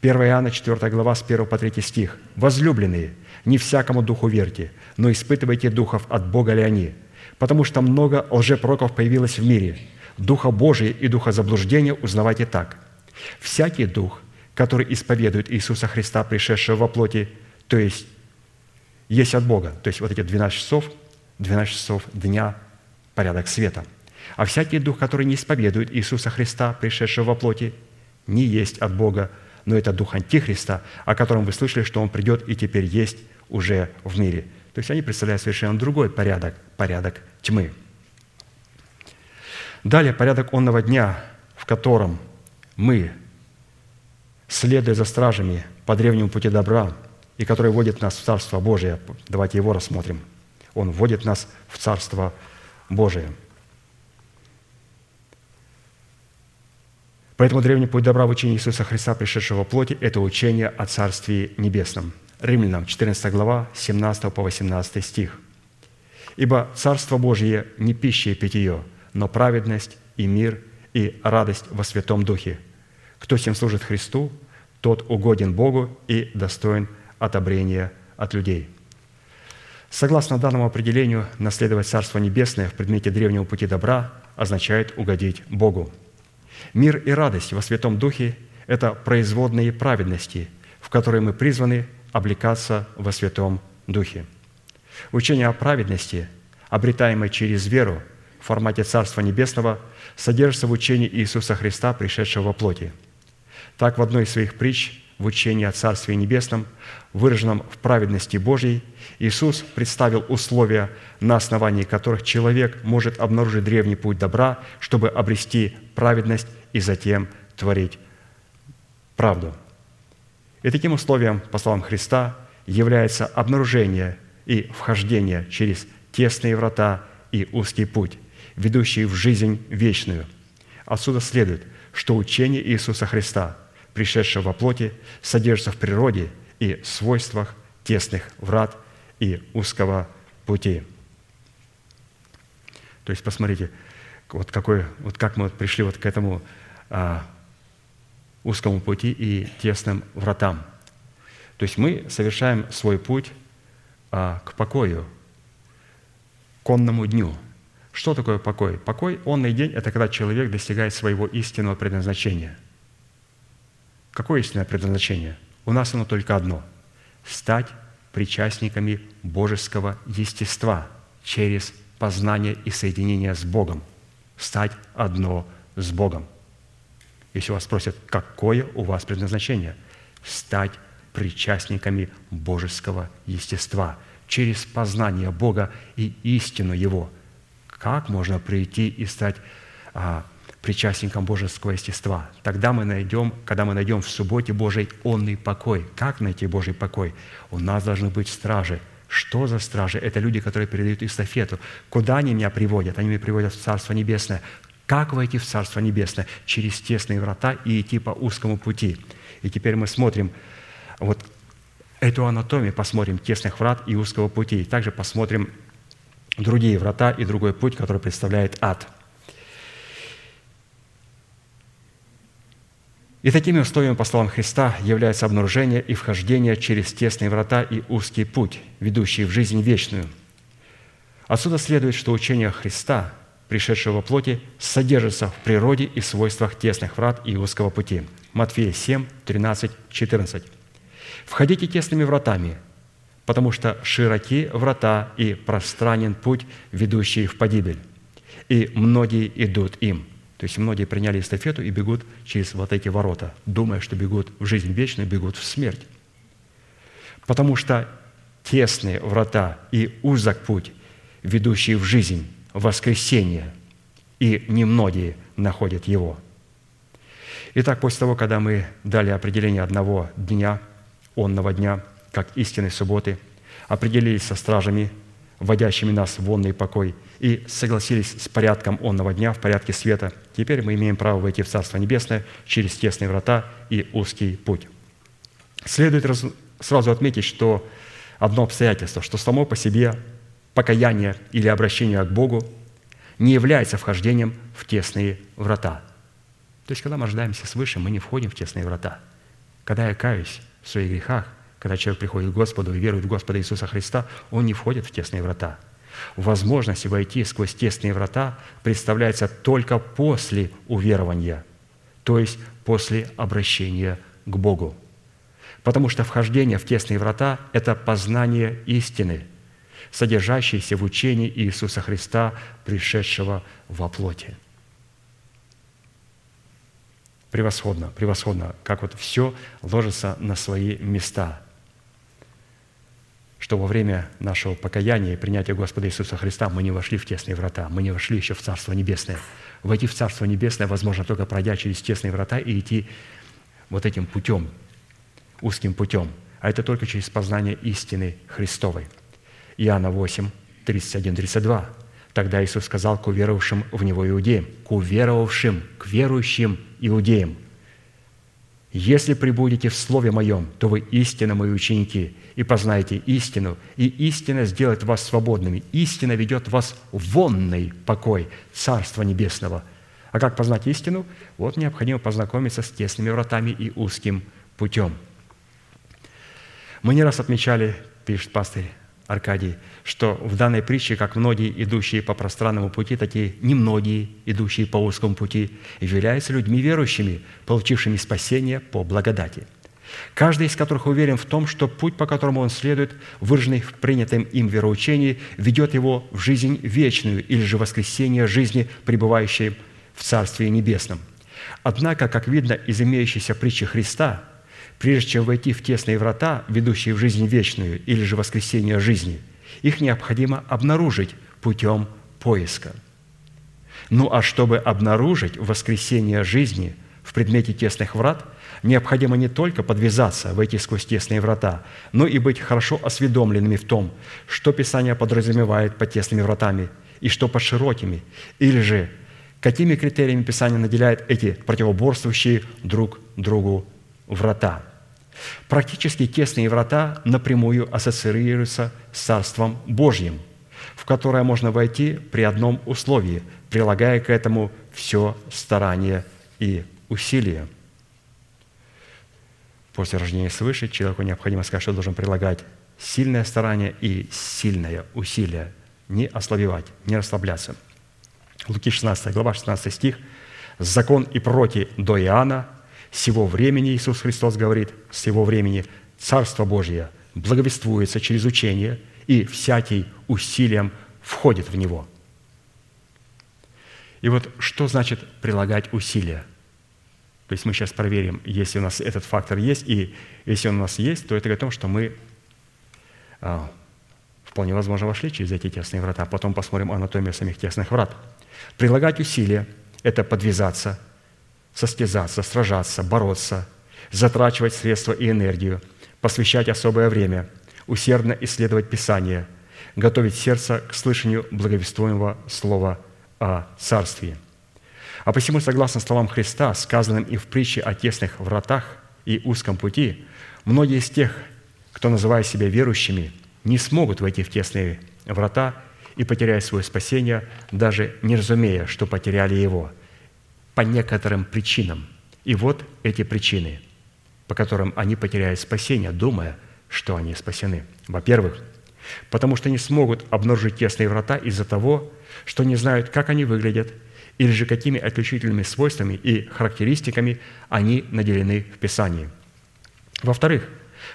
1 Иоанна 4 глава с 1 по 3 стих. «Возлюбленные, не всякому духу верьте, но испытывайте духов, от Бога ли они, потому что много лжепророков появилось в мире. Духа Божия и духа заблуждения узнавайте так. Всякий дух, который исповедует Иисуса Христа, пришедшего во плоти, то есть есть от Бога, то есть вот эти 12 часов, 12 часов дня, порядок света. А всякий дух, который не исповедует Иисуса Христа, пришедшего во плоти, не есть от Бога, но это дух Антихриста, о котором вы слышали, что он придет и теперь есть уже в мире – то есть они представляют совершенно другой порядок, порядок тьмы. Далее порядок онного дня, в котором мы, следуя за стражами по древнему пути добра, и который вводит нас в Царство Божие, давайте его рассмотрим. Он вводит нас в Царство Божие. Поэтому древний путь добра в учении Иисуса Христа, пришедшего в плоти, это учение о Царстве Небесном – Римлянам, 14 глава, 17 по 18 стих. «Ибо Царство Божье не пища и питье, но праведность и мир и радость во Святом Духе. Кто всем служит Христу, тот угоден Богу и достоин отобрения от людей». Согласно данному определению, наследовать Царство Небесное в предмете древнего пути добра означает угодить Богу. Мир и радость во Святом Духе – это производные праведности, в которые мы призваны облекаться во Святом Духе. Учение о праведности, обретаемое через веру в формате Царства Небесного, содержится в учении Иисуса Христа, пришедшего во плоти. Так, в одной из своих притч в учении о Царстве Небесном, выраженном в праведности Божьей, Иисус представил условия, на основании которых человек может обнаружить древний путь добра, чтобы обрести праведность и затем творить правду – и таким условием, по словам Христа, является обнаружение и вхождение через тесные врата и узкий путь, ведущий в жизнь вечную. Отсюда следует, что учение Иисуса Христа, пришедшего во плоти, содержится в природе и свойствах тесных врат и узкого пути. То есть, посмотрите, вот, какой, вот как мы пришли вот к этому а, узкому пути и тесным вратам. То есть мы совершаем свой путь а, к покою, конному дню. Что такое покой? Покой, онный день – это когда человек достигает своего истинного предназначения. Какое истинное предназначение? У нас оно только одно – стать причастниками божеского естества через познание и соединение с Богом, стать одно с Богом – если вас спросят, какое у вас предназначение? Стать причастниками божеского естества через познание Бога и истину Его. Как можно прийти и стать а, причастником божеского естества? Тогда мы найдем, когда мы найдем в субботе Божий онный покой. Как найти Божий покой? У нас должны быть стражи. Что за стражи? Это люди, которые передают эстафету. Куда они меня приводят? Они меня приводят в Царство Небесное. Как войти в Царство Небесное? Через тесные врата и идти по узкому пути. И теперь мы смотрим вот эту анатомию, посмотрим тесных врат и узкого пути. И также посмотрим другие врата и другой путь, который представляет ад. И такими условиями, по словам Христа, является обнаружение и вхождение через тесные врата и узкий путь, ведущий в жизнь вечную. Отсюда следует, что учение Христа – пришедшего во плоти, содержится в природе и свойствах тесных врат и узкого пути. Матфея 7, 13, 14. «Входите тесными вратами, потому что широки врата и пространен путь, ведущий в погибель, и многие идут им». То есть многие приняли эстафету и бегут через вот эти ворота, думая, что бегут в жизнь вечную, бегут в смерть. Потому что тесные врата и узок путь, ведущий в жизнь, воскресения, и немногие находят его. Итак, после того, когда мы дали определение одного дня, онного дня, как истинной субботы, определились со стражами вводящими нас в вонный покой, и согласились с порядком онного дня в порядке света, теперь мы имеем право войти в Царство Небесное через тесные врата и узкий путь. Следует сразу отметить, что одно обстоятельство, что само по себе покаяние или обращение к Богу не является вхождением в тесные врата. То есть, когда мы рождаемся свыше, мы не входим в тесные врата. Когда я каюсь в своих грехах, когда человек приходит к Господу и верует в Господа Иисуса Христа, он не входит в тесные врата. Возможность войти сквозь тесные врата представляется только после уверования, то есть после обращения к Богу. Потому что вхождение в тесные врата – это познание истины, содержащейся в учении Иисуса Христа, пришедшего во плоти. Превосходно, превосходно, как вот все ложится на свои места – что во время нашего покаяния и принятия Господа Иисуса Христа мы не вошли в тесные врата, мы не вошли еще в Царство Небесное. Войти в Царство Небесное возможно только пройдя через тесные врата и идти вот этим путем, узким путем. А это только через познание истины Христовой. Иоанна 8, 31, 32. Тогда Иисус сказал к уверовавшим в Него иудеям, к уверовавшим, к верующим иудеям, «Если прибудете в Слове Моем, то вы истинно Мои ученики, и познаете истину, и истина сделает вас свободными. Истина ведет вас в вонный покой Царства Небесного». А как познать истину? Вот необходимо познакомиться с тесными вратами и узким путем. Мы не раз отмечали, пишет пастырь Аркадий, что в данной притче, как многие идущие по пространному пути, такие немногие идущие по узкому пути, являются людьми верующими, получившими спасение по благодати. Каждый из которых уверен в том, что путь, по которому он следует, выраженный в принятом им вероучении, ведет его в жизнь вечную или же воскресение жизни, пребывающей в Царстве Небесном. Однако, как видно из имеющейся притчи Христа – Прежде чем войти в тесные врата, ведущие в жизнь вечную или же воскресение жизни, их необходимо обнаружить путем поиска. Ну а чтобы обнаружить воскресение жизни в предмете тесных врат, необходимо не только подвязаться, войти сквозь тесные врата, но и быть хорошо осведомленными в том, что Писание подразумевает под тесными вратами и что под широкими, или же какими критериями Писание наделяет эти противоборствующие друг другу врата. Практически тесные врата напрямую ассоциируются с Царством Божьим, в которое можно войти при одном условии, прилагая к этому все старание и усилия. После рождения свыше человеку необходимо сказать, что должен прилагать сильное старание и сильное усилие, не ослабевать, не расслабляться. Луки 16 глава, 16 стих. «Закон и пророки до Иоанна сего времени, Иисус Христос говорит, с его времени Царство Божье благовествуется через учение, и всякий усилием входит в него. И вот что значит прилагать усилия? То есть мы сейчас проверим, если у нас этот фактор есть, и если он у нас есть, то это говорит о том, что мы а, вполне возможно вошли через эти тесные врата. Потом посмотрим анатомию самих тесных врат. Прилагать усилия – это подвязаться – состязаться, сражаться, бороться, затрачивать средства и энергию, посвящать особое время, усердно исследовать Писание, готовить сердце к слышанию благовествуемого слова о Царстве. А посему, согласно словам Христа, сказанным и в притче о тесных вратах и узком пути, многие из тех, кто называет себя верующими, не смогут войти в тесные врата и потерять свое спасение, даже не разумея, что потеряли его – по некоторым причинам. И вот эти причины, по которым они потеряют спасение, думая, что они спасены. Во-первых, потому что не смогут обнаружить тесные врата из-за того, что не знают, как они выглядят, или же какими отличительными свойствами и характеристиками они наделены в Писании. Во-вторых,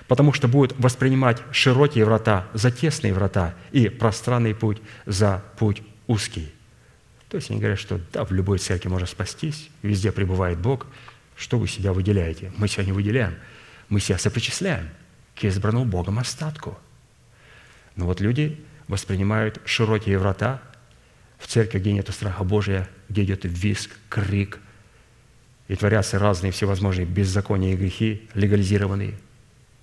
потому что будут воспринимать широкие врата за тесные врата и пространный путь за путь узкий – то есть они говорят, что да, в любой церкви можно спастись, везде пребывает Бог. Что вы себя выделяете? Мы себя не выделяем. Мы себя сопричисляем к избранному Богом остатку. Но вот люди воспринимают широкие врата в церкви, где нет страха Божия, где идет виск, крик, и творятся разные всевозможные беззакония и грехи, легализированные.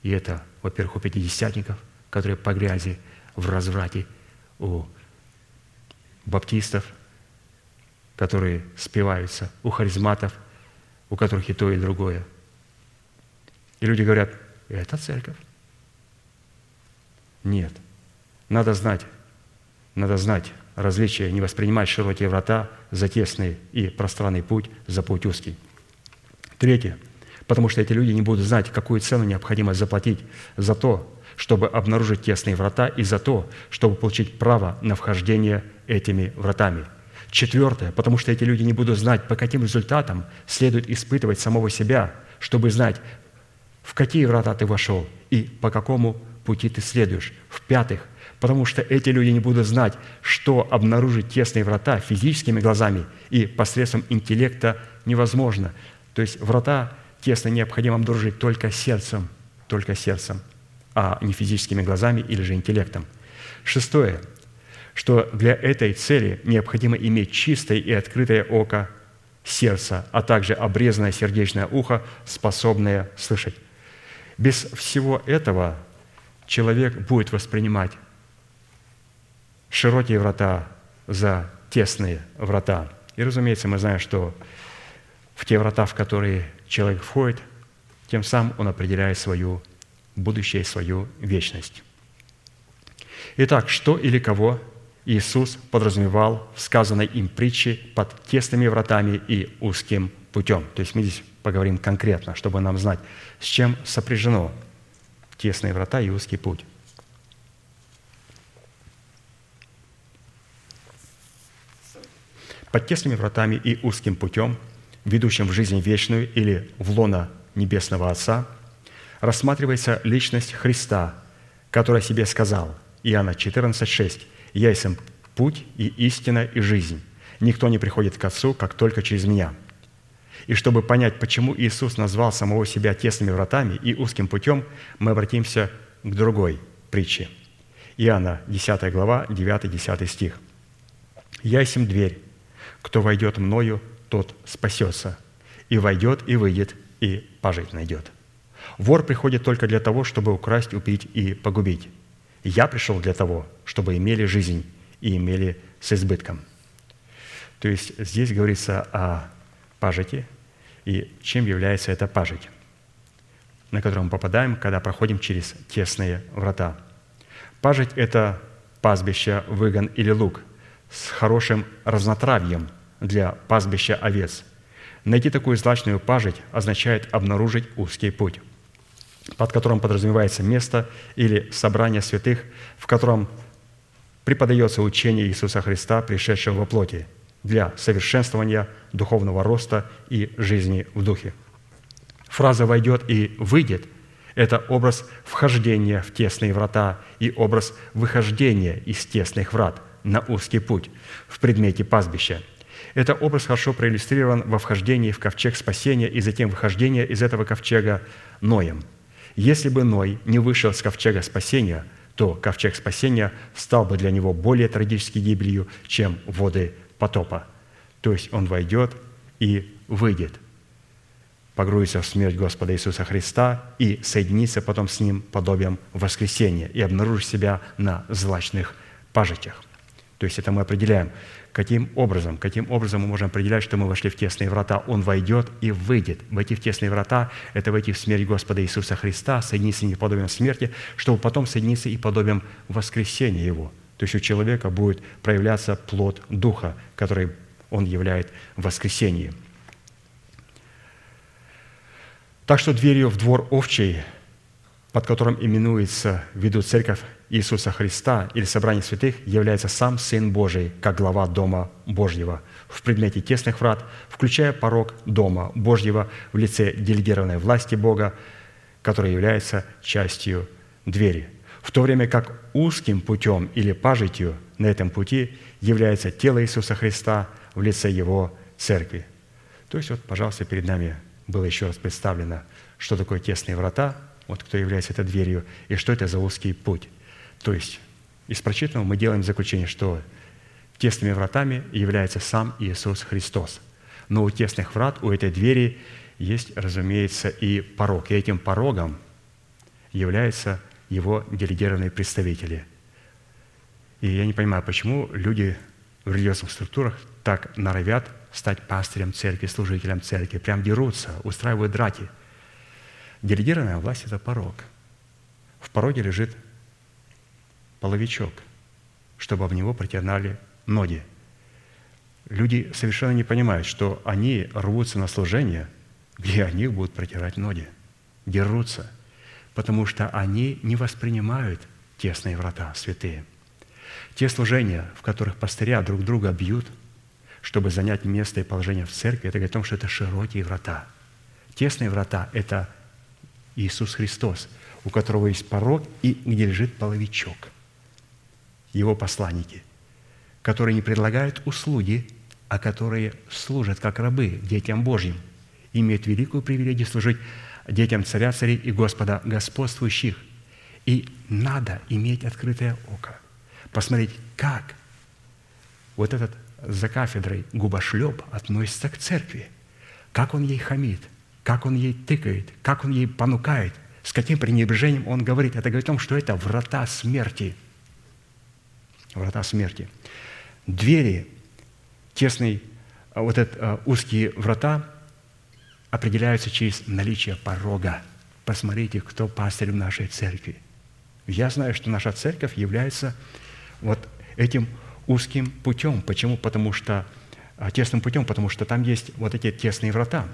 И это, во-первых, у пятидесятников, которые погрязи в разврате, у баптистов, которые спиваются, у харизматов, у которых и то, и другое. И люди говорят, это церковь. Нет. Надо знать, надо знать различия, не воспринимать широкие врата за тесный и пространный путь, за путь узкий. Третье. Потому что эти люди не будут знать, какую цену необходимо заплатить за то, чтобы обнаружить тесные врата и за то, чтобы получить право на вхождение этими вратами. Четвертое, потому что эти люди не будут знать, по каким результатам следует испытывать самого себя, чтобы знать, в какие врата ты вошел и по какому пути ты следуешь. В-пятых, потому что эти люди не будут знать, что обнаружить тесные врата физическими глазами и посредством интеллекта невозможно. То есть врата тесно необходимо обнаружить только сердцем, только сердцем а не физическими глазами или же интеллектом. Шестое, что для этой цели необходимо иметь чистое и открытое око сердца, а также обрезанное сердечное ухо, способное слышать. Без всего этого человек будет воспринимать широкие врата за тесные врата. И, разумеется, мы знаем, что в те врата, в которые человек входит, тем самым он определяет свою будущее свою вечность. Итак, что или кого Иисус подразумевал в сказанной им притче под тесными вратами и узким путем. То есть мы здесь поговорим конкретно, чтобы нам знать, с чем сопряжено тесные врата и узкий путь. Под тесными вратами и узким путем, ведущим в жизнь вечную или в лона Небесного Отца – рассматривается личность Христа, который себе сказал, Иоанна 14,6, «Я есть путь и истина и жизнь. Никто не приходит к Отцу, как только через Меня». И чтобы понять, почему Иисус назвал самого себя тесными вратами и узким путем, мы обратимся к другой притче. Иоанна, 10 глава, 9-10 стих. «Я есть дверь. Кто войдет мною, тот спасется. И войдет, и выйдет, и пожить найдет». Вор приходит только для того, чтобы украсть, убить и погубить. Я пришел для того, чтобы имели жизнь и имели с избытком. То есть здесь говорится о пажите и чем является эта пажить, на которую мы попадаем, когда проходим через тесные врата. Пажить – это пастбище, выгон или луг с хорошим разнотравьем для пастбища овец. Найти такую злачную пажить означает обнаружить узкий путь под которым подразумевается место или собрание святых, в котором преподается учение Иисуса Христа, пришедшего во плоти, для совершенствования духовного роста и жизни в духе. Фраза «войдет» и «выйдет» – это образ вхождения в тесные врата и образ выхождения из тесных врат на узкий путь в предмете пастбища. Это образ хорошо проиллюстрирован во вхождении в ковчег спасения и затем выхождение из этого ковчега Ноем – если бы Ной не вышел с ковчега спасения, то ковчег спасения стал бы для него более трагической гибелью, чем воды потопа. То есть он войдет и выйдет, погрузится в смерть Господа Иисуса Христа и соединится потом с Ним подобием воскресения и обнаружит себя на злачных пажитях. То есть это мы определяем, каким образом, каким образом мы можем определять, что мы вошли в тесные врата. Он войдет и выйдет. Войти в тесные врата – это войти в смерть Господа Иисуса Христа, соединиться Ним подобием смерти, чтобы потом соединиться и подобием воскресения Его. То есть у человека будет проявляться плод Духа, который Он являет воскресением. Так что дверью в двор овчий, под которым именуется ввиду церковь Иисуса Христа или собрание святых является сам Сын Божий, как глава Дома Божьего в предмете тесных врат, включая порог Дома Божьего в лице делегированной власти Бога, которая является частью двери. В то время как узким путем или пажитью на этом пути является тело Иисуса Христа в лице Его церкви. То есть вот, пожалуйста, перед нами было еще раз представлено, что такое тесные врата, вот кто является этой дверью, и что это за узкий путь. То есть из прочитанного мы делаем заключение, что тесными вратами является сам Иисус Христос. Но у тесных врат, у этой двери есть, разумеется, и порог. И этим порогом являются его делегированные представители. И я не понимаю, почему люди в религиозных структурах так норовят стать пастырем церкви, служителем церкви, прям дерутся, устраивают драки. Делегированная власть – это порог. В пороге лежит половичок, чтобы об него протянали ноги. Люди совершенно не понимают, что они рвутся на служение, где они будут протирать ноги, дерутся, потому что они не воспринимают тесные врата святые. Те служения, в которых пастыря друг друга бьют, чтобы занять место и положение в церкви, это говорит о том, что это широкие врата. Тесные врата – это Иисус Христос, у которого есть порог и где лежит половичок. Его посланники, которые не предлагают услуги, а которые служат как рабы детям Божьим, имеют великую привилегию служить детям царя царей и Господа господствующих. И надо иметь открытое око, посмотреть, как вот этот за кафедрой губошлеп относится к церкви, как он ей хамит, как он ей тыкает, как он ей понукает, с каким пренебрежением он говорит. Это говорит о том, что это врата смерти. Врата смерти. Двери, тесные, а, вот это а, узкие врата определяются через наличие порога. Посмотрите, кто пастырь в нашей церкви. Я знаю, что наша церковь является вот этим узким путем. Почему? Потому что а, тесным путем, потому что там есть вот эти тесные врата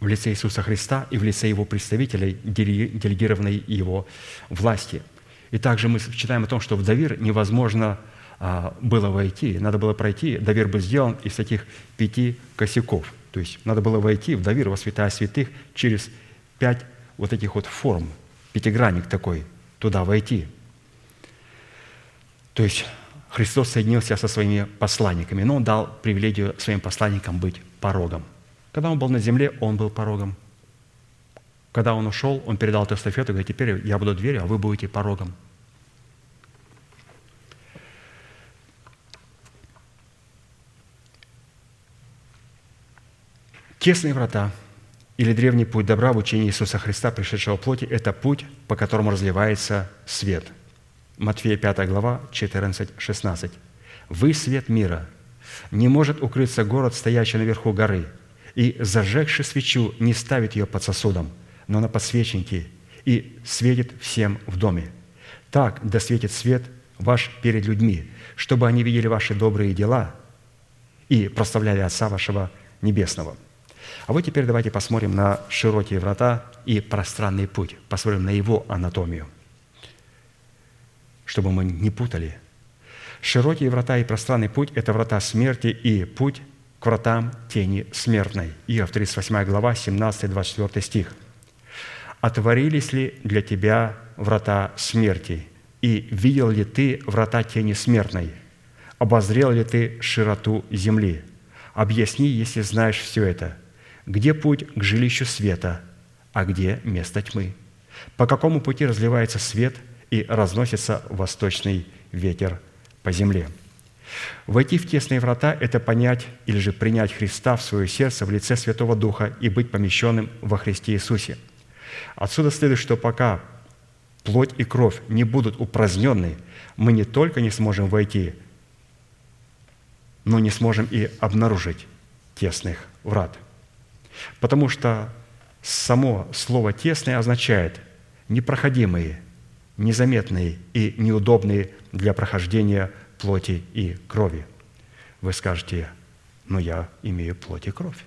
в лице Иисуса Христа и в лице Его представителей, делегированной Его власти. И также мы читаем о том, что в Давир невозможно а, было войти, надо было пройти, Давир был сделан из таких пяти косяков. То есть надо было войти в Давир во святая святых через пять вот этих вот форм, пятигранник такой, туда войти. То есть Христос соединился со своими посланниками, но Он дал привилегию своим посланникам быть порогом. Когда Он был на земле, Он был порогом. Когда Он ушел, Он передал эту эстафету говорит, теперь я буду дверью, а вы будете порогом. Тесные врата или древний путь добра в учении Иисуса Христа, пришедшего в плоти, это путь, по которому разливается свет – Матфея 5 глава, 14-16. «Вы свет мира. Не может укрыться город, стоящий наверху горы, и, зажегши свечу, не ставит ее под сосудом, но на подсвечнике, и светит всем в доме. Так да светит свет ваш перед людьми, чтобы они видели ваши добрые дела и прославляли Отца вашего Небесного». А вот теперь давайте посмотрим на широкие врата и пространный путь, посмотрим на его анатомию – чтобы мы не путали. Широкие врата и пространный путь – это врата смерти и путь к вратам тени смертной. Иов 38 глава, 17-24 стих. «Отворились ли для тебя врата смерти? И видел ли ты врата тени смертной? Обозрел ли ты широту земли? Объясни, если знаешь все это. Где путь к жилищу света, а где место тьмы? По какому пути разливается свет – и разносится восточный ветер по земле. Войти в тесные врата – это понять или же принять Христа в свое сердце в лице Святого Духа и быть помещенным во Христе Иисусе. Отсюда следует, что пока плоть и кровь не будут упразднены, мы не только не сможем войти, но не сможем и обнаружить тесных врат. Потому что само слово «тесное» означает «непроходимые», незаметные и неудобные для прохождения плоти и крови. Вы скажете, но я имею плоть и кровь.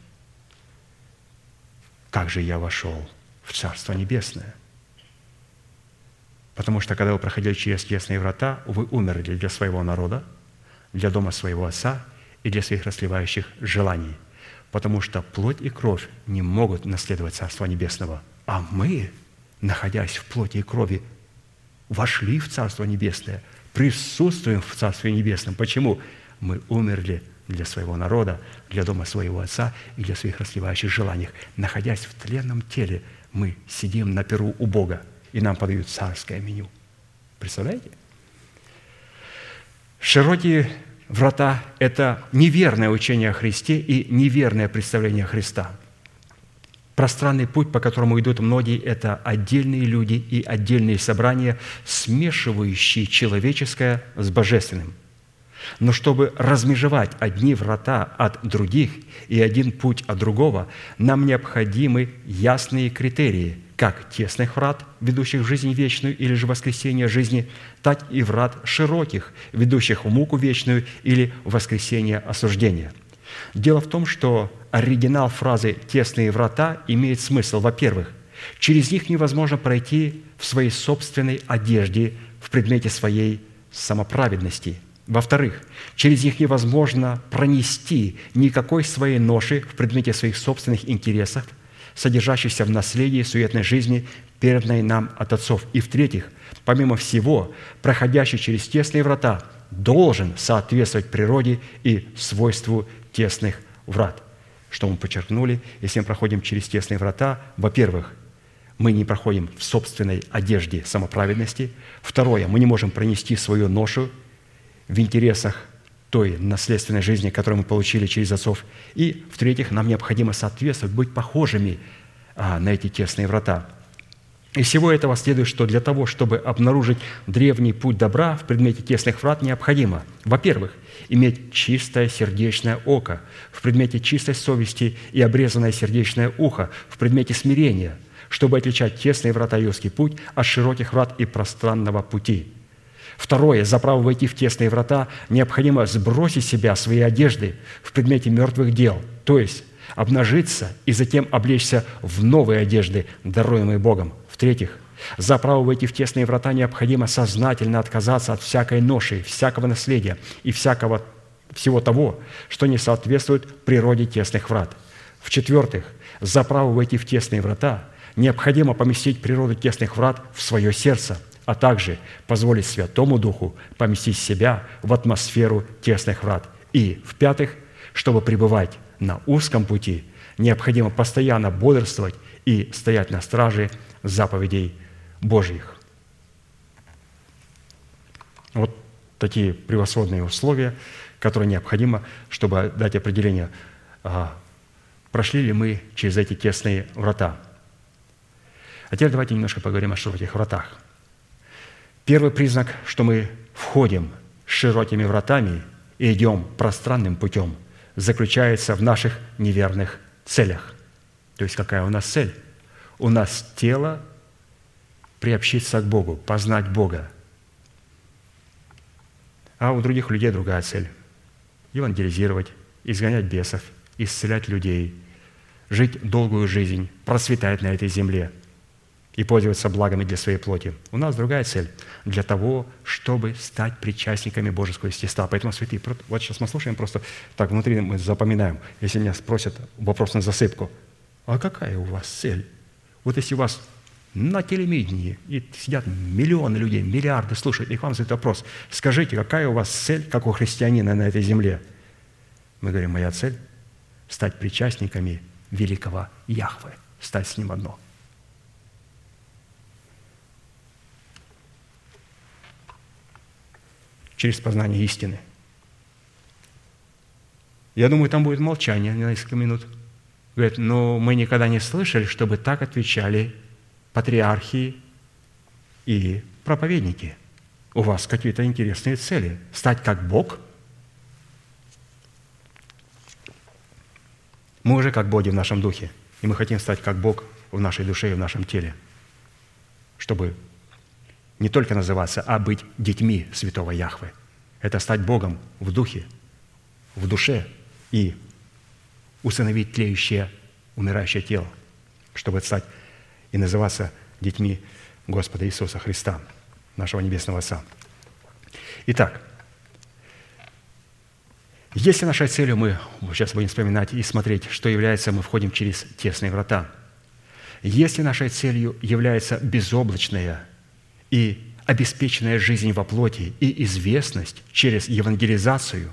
Как же я вошел Царство Небесное? Потому что, когда вы проходили через тесные врата, вы умерли для своего народа, для дома своего отца и для своих расливающих желаний. Потому что плоть и кровь не могут наследовать Царство Небесного. А мы, находясь в плоти и крови, вошли в Царство Небесное, присутствуем в Царстве Небесном. Почему? Мы умерли для своего народа, для дома своего Отца и для своих расливающих желаний. Находясь в тленном теле, мы сидим на перу у Бога, и нам подают царское меню. Представляете? Широкие врата – это неверное учение о Христе и неверное представление Христа. Пространный путь, по которому идут многие, это отдельные люди и отдельные собрания, смешивающие человеческое с божественным. Но чтобы размежевать одни врата от других и один путь от другого, нам необходимы ясные критерии, как тесных врат, ведущих в жизнь вечную или же воскресение жизни, так и врат широких, ведущих в муку вечную или воскресение осуждения. Дело в том, что оригинал фразы «тесные врата» имеет смысл, во-первых, через них невозможно пройти в своей собственной одежде в предмете своей самоправедности – во-вторых, через них невозможно пронести никакой своей ноши в предмете своих собственных интересов, содержащихся в наследии суетной жизни, переданной нам от отцов. И в-третьих, помимо всего, проходящий через тесные врата должен соответствовать природе и свойству тесных врат. Что мы подчеркнули, если мы проходим через тесные врата, во-первых, мы не проходим в собственной одежде самоправедности. Второе, мы не можем пронести свою ношу в интересах той наследственной жизни, которую мы получили через отцов. И, в-третьих, нам необходимо соответствовать, быть похожими а, на эти тесные врата. Из всего этого следует, что для того, чтобы обнаружить древний путь добра в предмете тесных врат, необходимо, во-первых, иметь чистое сердечное око, в предмете чистой совести и обрезанное сердечное ухо, в предмете смирения, чтобы отличать тесные врата Иосский путь от широких врат и пространного пути – Второе, за право войти в тесные врата, необходимо сбросить себя свои одежды в предмете мертвых дел, то есть обнажиться и затем облечься в новые одежды, даруемые Богом. В-третьих, за право войти в тесные врата необходимо сознательно отказаться от всякой ноши, всякого наследия и всякого, всего того, что не соответствует природе тесных врат. В-четвертых, за право войти в тесные врата необходимо поместить природу тесных врат в свое сердце – а также позволить Святому Духу поместить себя в атмосферу тесных врат. И, в-пятых, чтобы пребывать на узком пути, необходимо постоянно бодрствовать и стоять на страже заповедей Божьих. Вот такие превосходные условия, которые необходимо, чтобы дать определение, а, прошли ли мы через эти тесные врата. А теперь давайте немножко поговорим о широких вратах – Первый признак, что мы входим широкими вратами и идем пространным путем, заключается в наших неверных целях. То есть какая у нас цель? У нас тело приобщиться к Богу, познать Бога. А у других людей другая цель – евангелизировать, изгонять бесов, исцелять людей, жить долгую жизнь, процветать на этой земле – и пользоваться благами для своей плоти. У нас другая цель – для того, чтобы стать причастниками Божеского естества. Поэтому, святые, вот сейчас мы слушаем просто, так, внутри мы запоминаем. Если меня спросят вопрос на засыпку, а какая у вас цель? Вот если у вас на телевидении и сидят миллионы людей, миллиарды слушают, и к вам задают вопрос, скажите, какая у вас цель, как у христианина на этой земле? Мы говорим, моя цель – стать причастниками великого Яхвы, стать с Ним одно – через познание истины. Я думаю, там будет молчание на несколько минут. Говорят, но мы никогда не слышали, чтобы так отвечали патриархи и проповедники. У вас какие-то интересные цели. Стать как Бог? Мы уже как боги в нашем духе, и мы хотим стать как Бог в нашей душе и в нашем теле, чтобы не только называться, а быть детьми святого Яхвы. Это стать Богом в духе, в душе и усыновить тлеющее, умирающее тело, чтобы стать и называться детьми Господа Иисуса Христа, нашего Небесного Отца. Итак, если нашей целью мы сейчас будем вспоминать и смотреть, что является, мы входим через тесные врата. Если нашей целью является безоблачная и обеспеченная жизнь во плоти и известность через евангелизацию,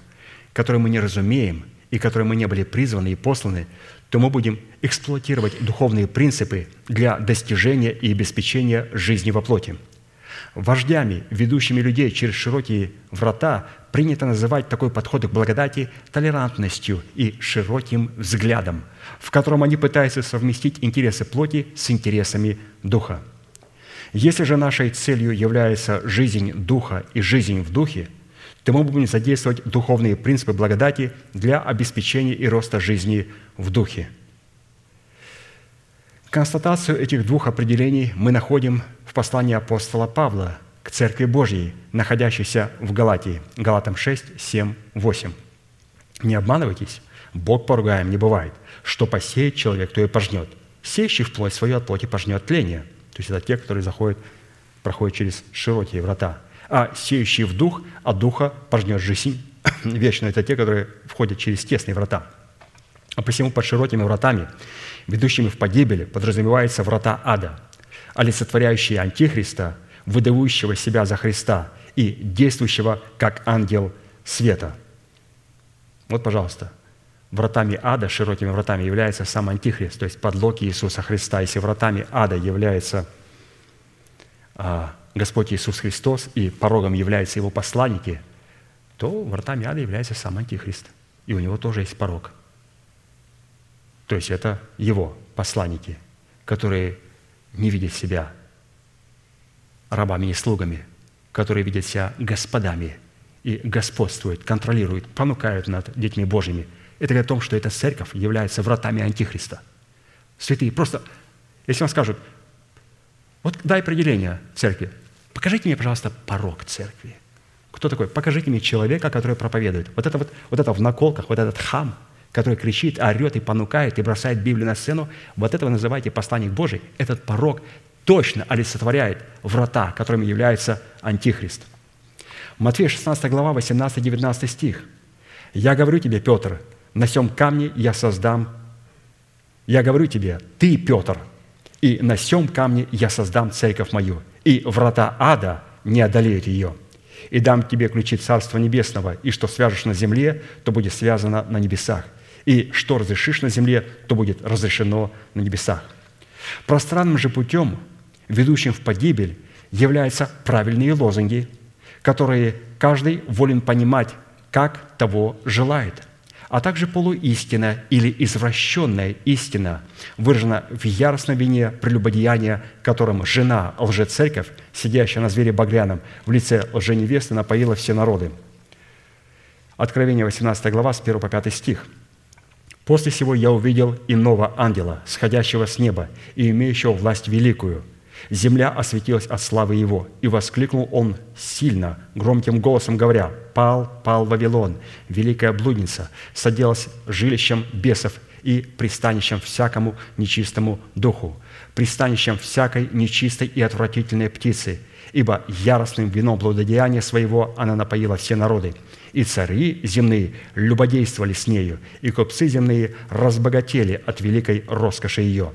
которую мы не разумеем и которой мы не были призваны и посланы, то мы будем эксплуатировать духовные принципы для достижения и обеспечения жизни во плоти. Вождями, ведущими людей через широкие врата, принято называть такой подход к благодати толерантностью и широким взглядом, в котором они пытаются совместить интересы плоти с интересами духа. Если же нашей целью является жизнь духа и жизнь в духе, то мы будем задействовать духовные принципы благодати для обеспечения и роста жизни в духе. Констатацию этих двух определений мы находим в послании апостола Павла к Церкви Божьей, находящейся в Галатии, Галатам 6, 7, 8. «Не обманывайтесь, Бог поругаем не бывает. Что посеет человек, то и пожнет. Сеющий в плоть свою от плоти пожнет тление». То есть это те, которые заходят, проходят через широкие врата. А сеющий в дух от духа пожнет жизнь вечно. Это те, которые входят через тесные врата. А посему под широкими вратами, ведущими в погибель, подразумевается врата ада – олицетворяющие Антихриста, выдающего себя за Христа и действующего как ангел света. Вот, пожалуйста, вратами ада, широкими вратами является сам Антихрист, то есть подлог Иисуса Христа. Если вратами ада является а, Господь Иисус Христос и порогом являются Его посланники, то вратами ада является сам Антихрист. И у него тоже есть порог. То есть это Его посланники, которые не видят себя рабами и слугами, которые видят себя господами и господствуют, контролируют, понукают над детьми Божьими. Это говорит о том, что эта церковь является вратами Антихриста. Святые, просто, если вам скажут, вот дай определение церкви, покажите мне, пожалуйста, порог церкви. Кто такой? Покажите мне человека, который проповедует. Вот это вот, вот это в наколках, вот этот хам – который кричит, орет и понукает, и бросает Библию на сцену, вот этого называйте посланник Божий, этот порог точно олицетворяет врата, которыми является Антихрист. Матфея 16 глава, 18-19 стих. «Я говорю тебе, Петр, на сем камне я создам...» «Я говорю тебе, ты, Петр, и на сем камне я создам церковь мою, и врата ада не одолеют ее» и дам тебе ключи Царства Небесного, и что свяжешь на земле, то будет связано на небесах, и что разрешишь на земле, то будет разрешено на небесах. Пространным же путем, ведущим в погибель, являются правильные лозунги, которые каждый волен понимать, как того желает, а также полуистина или извращенная истина, выражена в яростном вине прелюбодеяния, которым жена, лжецерковь, сидящая на звере багряном, в лице лженевесты напоила все народы. Откровение 18 глава, с 1 по 5 стих – После всего я увидел иного ангела, сходящего с неба и имеющего власть великую. Земля осветилась от славы его, и воскликнул он сильно, громким голосом говоря, «Пал, пал Вавилон, великая блудница, садилась жилищем бесов и пристанищем всякому нечистому духу, пристанищем всякой нечистой и отвратительной птицы, ибо яростным вином блудодеяния своего она напоила все народы, и цари земные любодействовали с нею, и купцы земные разбогатели от великой роскоши ее.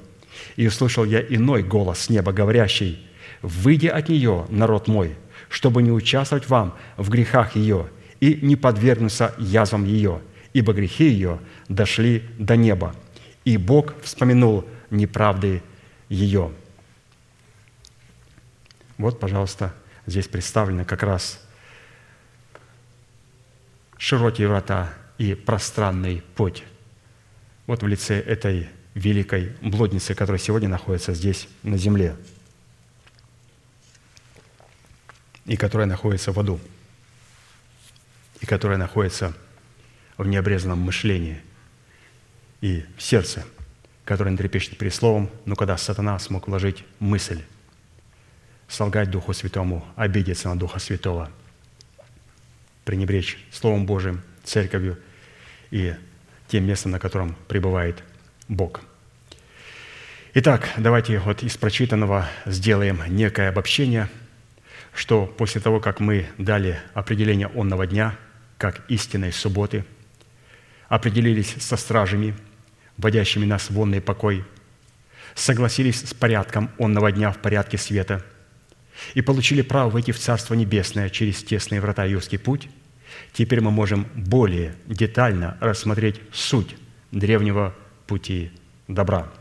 И услышал я иной голос с неба, говорящий, «Выйди от нее, народ мой, чтобы не участвовать вам в грехах ее и не подвергнуться язвам ее, ибо грехи ее дошли до неба, и Бог вспомянул неправды ее». Вот, пожалуйста, здесь представлено как раз широкие врата и пространный путь. Вот в лице этой великой блудницы, которая сегодня находится здесь, на земле, и которая находится в аду, и которая находится в необрезанном мышлении и в сердце, которое не трепещет перед словом, но когда сатана смог вложить мысль, солгать Духу Святому, обидеться на Духа Святого – пренебречь Словом Божиим, Церковью и тем местом, на котором пребывает Бог. Итак, давайте вот из прочитанного сделаем некое обобщение, что после того, как мы дали определение онного дня, как истинной субботы, определились со стражами, вводящими нас в онный покой, согласились с порядком онного дня в порядке света – и получили право войти в Царство Небесное через тесные врата Юрский путь, теперь мы можем более детально рассмотреть суть древнего пути добра.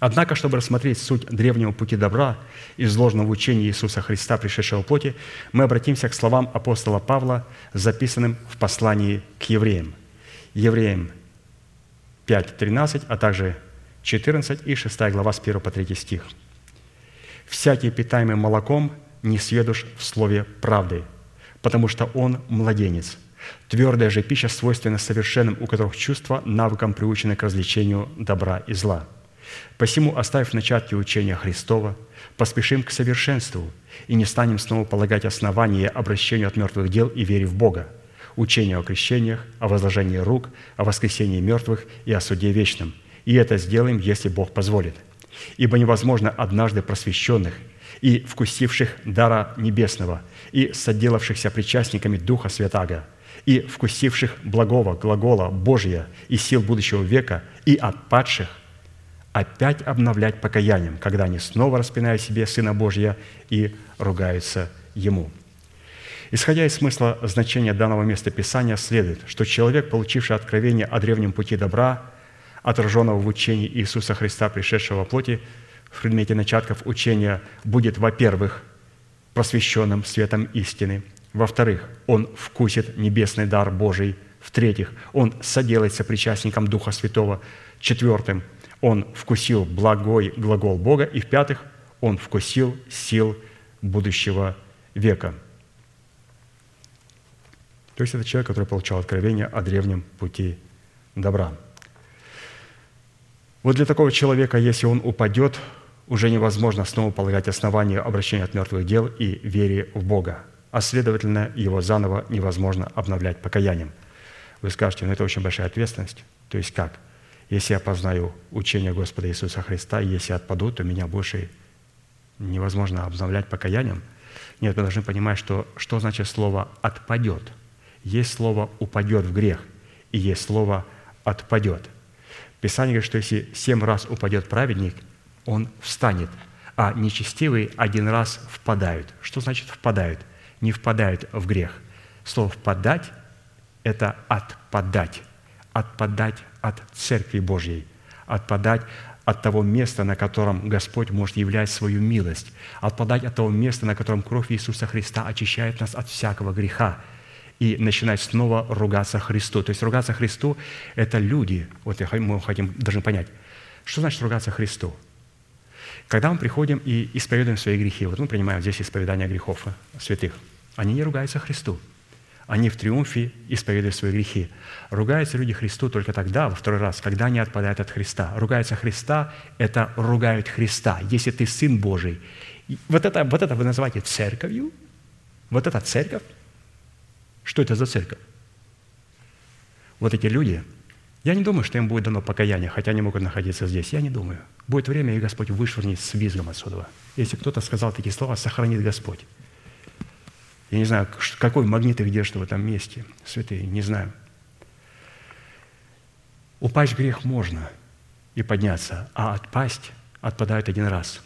Однако, чтобы рассмотреть суть древнего пути добра, изложенного в учении Иисуса Христа, пришедшего в плоти, мы обратимся к словам апостола Павла, записанным в послании к евреям. Евреям 5.13, а также 14 и 6 глава с 1 по 3 стих. «Всякий, питаемый молоком, не сведущ в слове правды, потому что он младенец. Твердая же пища свойственна совершенным, у которых чувства навыкам приучены к развлечению добра и зла. Посему, оставив начатки учения Христова, поспешим к совершенству и не станем снова полагать основания обращению от мертвых дел и вере в Бога, учению о крещениях, о возложении рук, о воскресении мертвых и о суде вечном. И это сделаем, если Бог позволит. Ибо невозможно однажды просвещенных и вкусивших дара небесного, и соделавшихся причастниками Духа Святаго, и вкусивших благого глагола Божия и сил будущего века, и отпадших, опять обновлять покаянием, когда они снова распинают себе Сына Божия и ругаются Ему». Исходя из смысла значения данного места Писания, следует, что человек, получивший откровение о древнем пути добра, отраженного в учении Иисуса Христа, пришедшего во плоти, в предмете начатков учения будет, во-первых, просвещенным светом истины, во-вторых, он вкусит небесный дар Божий, в-третьих, он соделается причастником Духа Святого, четвертым, он вкусил благой глагол Бога, и в-пятых, он вкусил сил будущего века. То есть это человек, который получал откровение о древнем пути добра. Вот для такого человека, если он упадет, уже невозможно снова полагать основания обращения от мертвых дел и вере в Бога, а следовательно, его заново невозможно обновлять покаянием. Вы скажете, ну это очень большая ответственность. То есть как? Если я познаю учение Господа Иисуса Христа, если отпаду, то меня больше невозможно обновлять покаянием. Нет, мы должны понимать, что, что значит слово «отпадет». Есть слово «упадет в грех», и есть слово «отпадет». Писание говорит, что если семь раз упадет праведник – он встанет, а нечестивые один раз впадают. Что значит впадают? Не впадают в грех. Слово «впадать» – это отпадать, отпадать от Церкви Божьей, отпадать от того места, на котором Господь может являть свою милость, отпадать от того места, на котором кровь Иисуса Христа очищает нас от всякого греха, и начинать снова ругаться Христу. То есть ругаться Христу – это люди, вот мы хотим, должны понять, что значит ругаться Христу? Когда мы приходим и исповедуем свои грехи, вот мы принимаем здесь исповедание грехов святых, они не ругаются Христу. Они в триумфе исповедуют свои грехи. Ругаются люди Христу только тогда, во второй раз, когда они отпадают от Христа. Ругаются Христа – это ругают Христа. Если ты Сын Божий, вот это, вот это вы называете церковью? Вот это церковь? Что это за церковь? Вот эти люди – я не думаю, что им будет дано покаяние, хотя они могут находиться здесь. Я не думаю. Будет время, и Господь вышвырнет с визгом отсюда. Если кто-то сказал такие слова, сохранит Господь. Я не знаю, какой магнит их держит в этом месте, святые, не знаю. Упасть в грех можно и подняться, а отпасть отпадают один раз.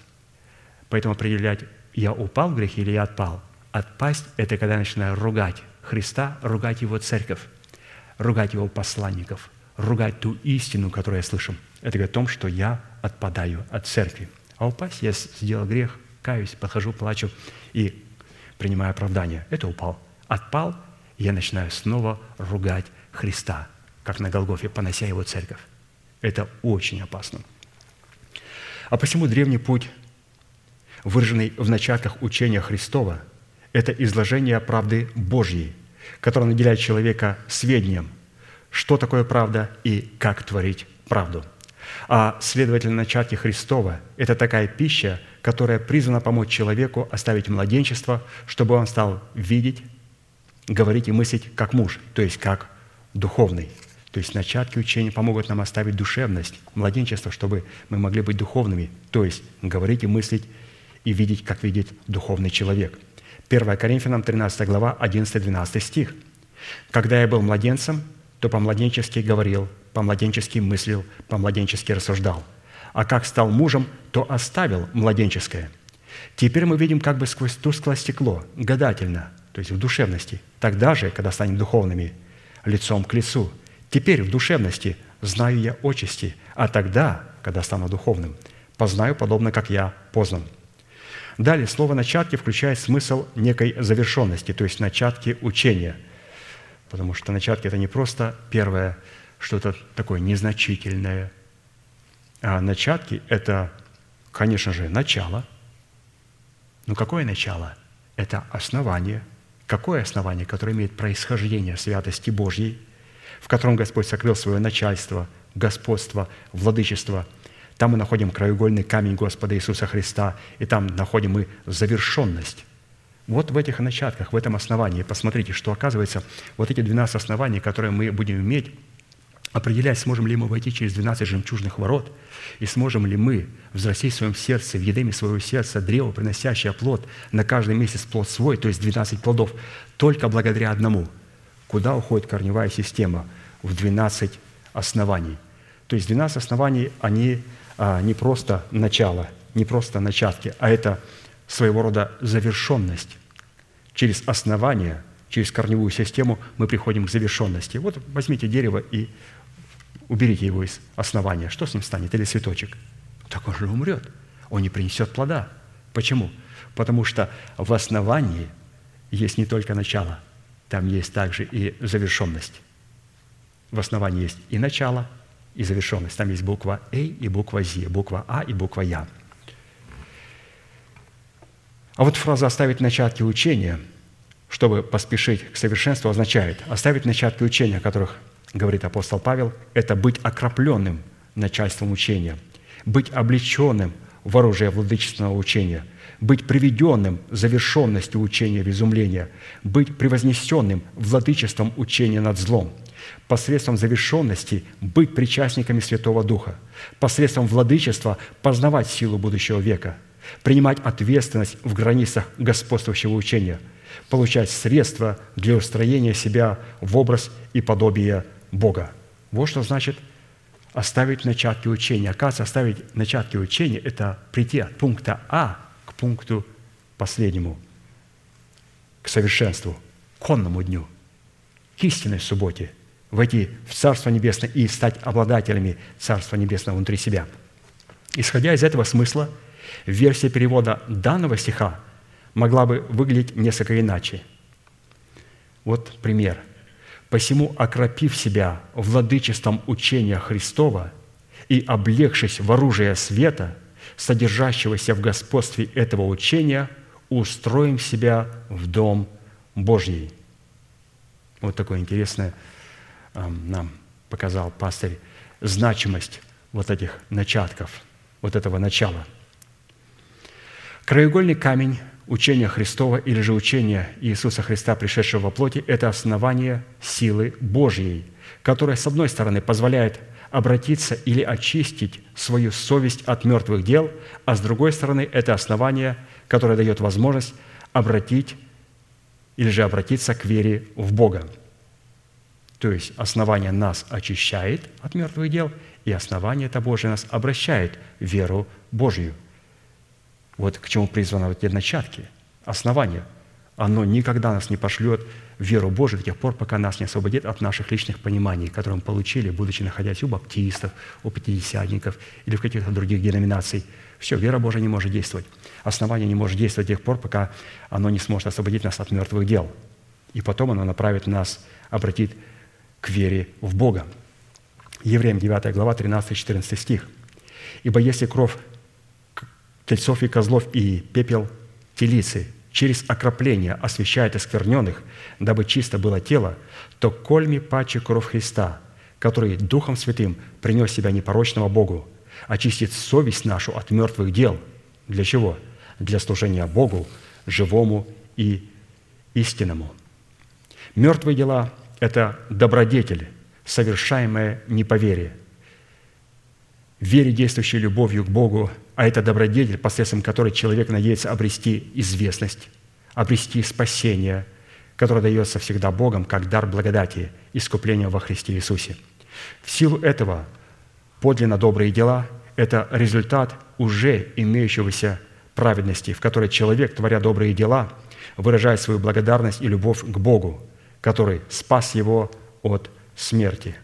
Поэтому определять, я упал в грех или я отпал. Отпасть – это когда я начинаю ругать Христа, ругать Его церковь, ругать Его посланников – ругать ту истину, которую я слышу. Это говорит о том, что я отпадаю от церкви. А упасть, я сделал грех, каюсь, подхожу, плачу и принимаю оправдание. Это упал. Отпал, я начинаю снова ругать Христа, как на Голгофе, понося его церковь. Это очень опасно. А почему древний путь, выраженный в начатках учения Христова, это изложение правды Божьей, которая наделяет человека сведением – что такое правда и как творить правду. А, следовательно, начатки Христова – это такая пища, которая призвана помочь человеку оставить младенчество, чтобы он стал видеть, говорить и мыслить как муж, то есть как духовный. То есть начатки учения помогут нам оставить душевность, младенчество, чтобы мы могли быть духовными, то есть говорить и мыслить и видеть, как видит духовный человек. 1 Коринфянам 13 глава, 11-12 стих. «Когда я был младенцем, то по-младенчески говорил, по-младенчески мыслил, по-младенчески рассуждал. А как стал мужем, то оставил младенческое. Теперь мы видим как бы сквозь тусклое стекло, гадательно, то есть в душевности. Тогда же, когда станем духовными, лицом к лицу. Теперь в душевности знаю я отчасти, а тогда, когда стану духовным, Познаю, подобно как я познан». Далее, слово «начатки» включает смысл некой завершенности, то есть начатки учения. Потому что начатки – это не просто первое, что-то такое незначительное, а начатки – это, конечно же, начало. Но какое начало? Это основание. Какое основание? Которое имеет происхождение святости Божьей, в котором Господь сокрыл свое начальство, господство, владычество. Там мы находим краеугольный камень Господа Иисуса Христа, и там находим мы завершенность. Вот в этих начатках, в этом основании, посмотрите, что оказывается, вот эти 12 оснований, которые мы будем иметь, определять, сможем ли мы войти через 12 жемчужных ворот, и сможем ли мы взрастить в своем сердце, в едеме своего сердца древо, приносящее плод, на каждый месяц плод свой, то есть 12 плодов, только благодаря одному. Куда уходит корневая система? В 12 оснований. То есть 12 оснований, они а, не просто начало, не просто начатки, а это своего рода завершенность. Через основание, через корневую систему мы приходим к завершенности. Вот возьмите дерево и уберите его из основания, что с ним станет? Или цветочек? Так он же умрет, он не принесет плода. Почему? Потому что в основании есть не только начало, там есть также и завершенность. В основании есть и начало, и завершенность. Там есть буква «э» и буква «зи», буква «а» и буква «я». А вот фраза «оставить начатки учения», чтобы поспешить к совершенству, означает оставить начатки учения, которых говорит апостол Павел, это быть окропленным начальством учения, быть облеченным в оружие владычественного учения, быть приведенным завершенностью учения в изумление, быть превознесенным владычеством учения над злом, посредством завершенности быть причастниками Святого Духа, посредством владычества познавать силу будущего века, принимать ответственность в границах господствующего учения, получать средства для устроения себя в образ и подобие Бога. Вот что значит оставить начатки учения. Оказывается, оставить начатки учения – это прийти от пункта А к пункту последнему, к совершенству, к конному дню, к истинной субботе, войти в Царство Небесное и стать обладателями Царства Небесного внутри себя. Исходя из этого смысла, версия перевода данного стиха могла бы выглядеть несколько иначе. Вот пример – Посему, окропив себя владычеством учения Христова и облегшись в оружие света, содержащегося в господстве этого учения, устроим себя в Дом Божий». Вот такое интересное нам показал пастырь значимость вот этих начатков, вот этого начала. Краеугольный камень учение Христова или же учение Иисуса Христа, пришедшего во плоти, это основание силы Божьей, которая, с одной стороны, позволяет обратиться или очистить свою совесть от мертвых дел, а с другой стороны, это основание, которое дает возможность обратить или же обратиться к вере в Бога. То есть основание нас очищает от мертвых дел, и основание это Божие нас обращает в веру Божью – вот к чему призваны вот эти начатки, основания. Оно никогда нас не пошлет в веру Божию до тех пор, пока нас не освободит от наших личных пониманий, которые мы получили, будучи находясь у баптистов, у пятидесятников или в каких-то других деноминаций. Все, вера Божия не может действовать. Основание не может действовать до тех пор, пока оно не сможет освободить нас от мертвых дел. И потом оно направит нас, обратит к вере в Бога. Евреям 9 глава, 13-14 стих. «Ибо если кровь тельцов и козлов и пепел телицы через окропление освящает оскверненных, дабы чисто было тело, то кольми паче кровь Христа, который Духом Святым принес себя непорочного Богу, очистит совесть нашу от мертвых дел. Для чего? Для служения Богу, живому и истинному. Мертвые дела – это добродетель, по вере. Вере, действующей любовью к Богу, а это добродетель, посредством которой человек надеется обрести известность, обрести спасение, которое дается всегда Богом как дар благодати, искупления во Христе Иисусе. В силу этого подлинно добрые дела – это результат уже имеющегося праведности, в которой человек, творя добрые дела, выражает свою благодарность и любовь к Богу, который спас его от смерти.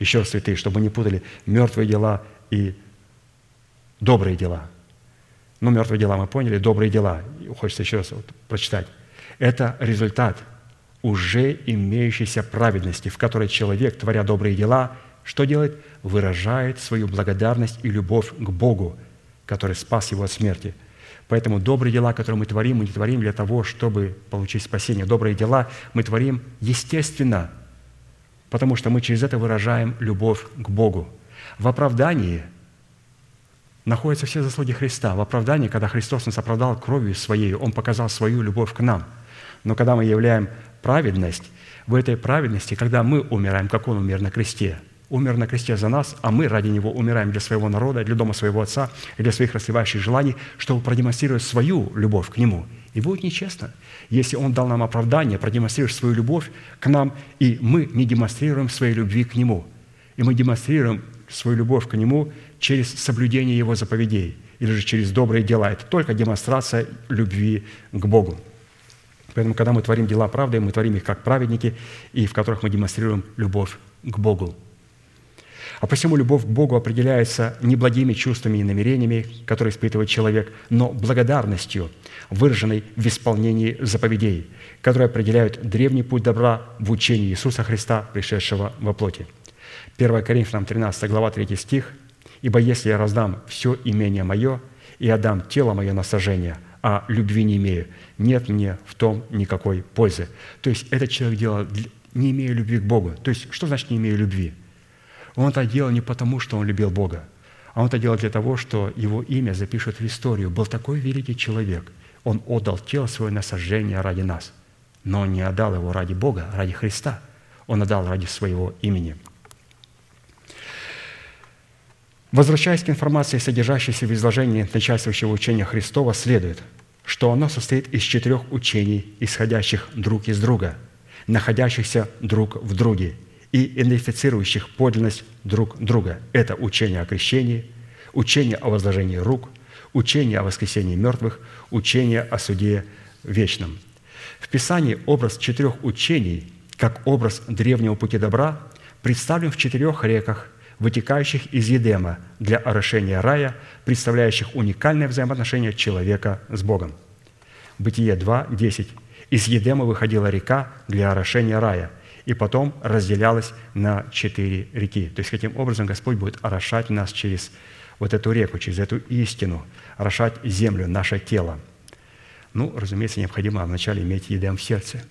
Еще раз, святые, чтобы не путали мертвые дела и добрые дела. Ну, мертвые дела мы поняли, добрые дела. Хочется еще раз вот прочитать. Это результат уже имеющейся праведности, в которой человек, творя добрые дела, что делает? Выражает свою благодарность и любовь к Богу, который спас его от смерти. Поэтому добрые дела, которые мы творим, мы не творим для того, чтобы получить спасение. Добрые дела мы творим естественно, потому что мы через это выражаем любовь к Богу. В оправдании находятся все заслуги Христа. В оправдании, когда Христос нас оправдал кровью Своей, Он показал свою любовь к нам. Но когда мы являем праведность, в этой праведности, когда мы умираем, как Он умер на кресте, умер на кресте за нас, а мы ради Него умираем для своего народа, для дома своего Отца, для своих расливающих желаний, чтобы продемонстрировать свою любовь к Нему. И будет нечестно, если Он дал нам оправдание, продемонстрировать свою любовь к нам, и мы не демонстрируем своей любви к Нему. И мы демонстрируем свою любовь к Нему через соблюдение Его заповедей или же через добрые дела. Это только демонстрация любви к Богу. Поэтому, когда мы творим дела правды, мы творим их как праведники, и в которых мы демонстрируем любовь к Богу. А посему любовь к Богу определяется не благими чувствами и намерениями, которые испытывает человек, но благодарностью, выраженной в исполнении заповедей, которые определяют древний путь добра в учении Иисуса Христа, пришедшего во плоти. 1 Коринфянам 13 глава 3 стих. «Ибо если я раздам все имение мое и отдам тело мое на сожжение, а любви не имею, нет мне в том никакой пользы». То есть этот человек делал, не имея любви к Богу. То есть что значит «не имея любви»? Он это делал не потому, что он любил Бога, а он это делал для того, что его имя запишут в историю. Был такой великий человек. Он отдал тело свое на сожжение ради нас. Но он не отдал его ради Бога, ради Христа. Он отдал ради своего имени. Возвращаясь к информации, содержащейся в изложении начальствующего учения Христова, следует, что оно состоит из четырех учений, исходящих друг из друга, находящихся друг в друге – и идентифицирующих подлинность друг друга. Это учение о крещении, учение о возложении рук, учение о воскресении мертвых, учение о суде вечном. В Писании образ четырех учений, как образ древнего пути добра, представлен в четырех реках, вытекающих из Едема для орошения рая, представляющих уникальное взаимоотношение человека с Богом. Бытие 2, 10. «Из Едема выходила река для орошения рая, и потом разделялась на четыре реки. То есть, каким образом Господь будет орошать нас через вот эту реку, через эту истину, орошать землю, наше тело. Ну, разумеется, необходимо вначале иметь едем в сердце.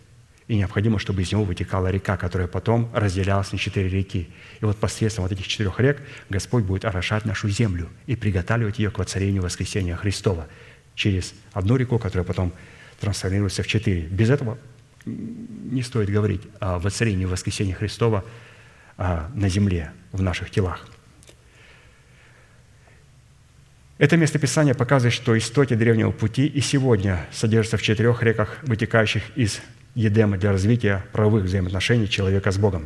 И необходимо, чтобы из него вытекала река, которая потом разделялась на четыре реки. И вот посредством вот этих четырех рек Господь будет орошать нашу землю и приготавливать ее к воцарению воскресения Христова через одну реку, которая потом трансформируется в четыре. Без этого не стоит говорить о воцарении воскресения Христова а, на земле, в наших телах. Это местописание показывает, что истоки древнего пути и сегодня содержатся в четырех реках, вытекающих из Едема для развития правовых взаимоотношений человека с Богом.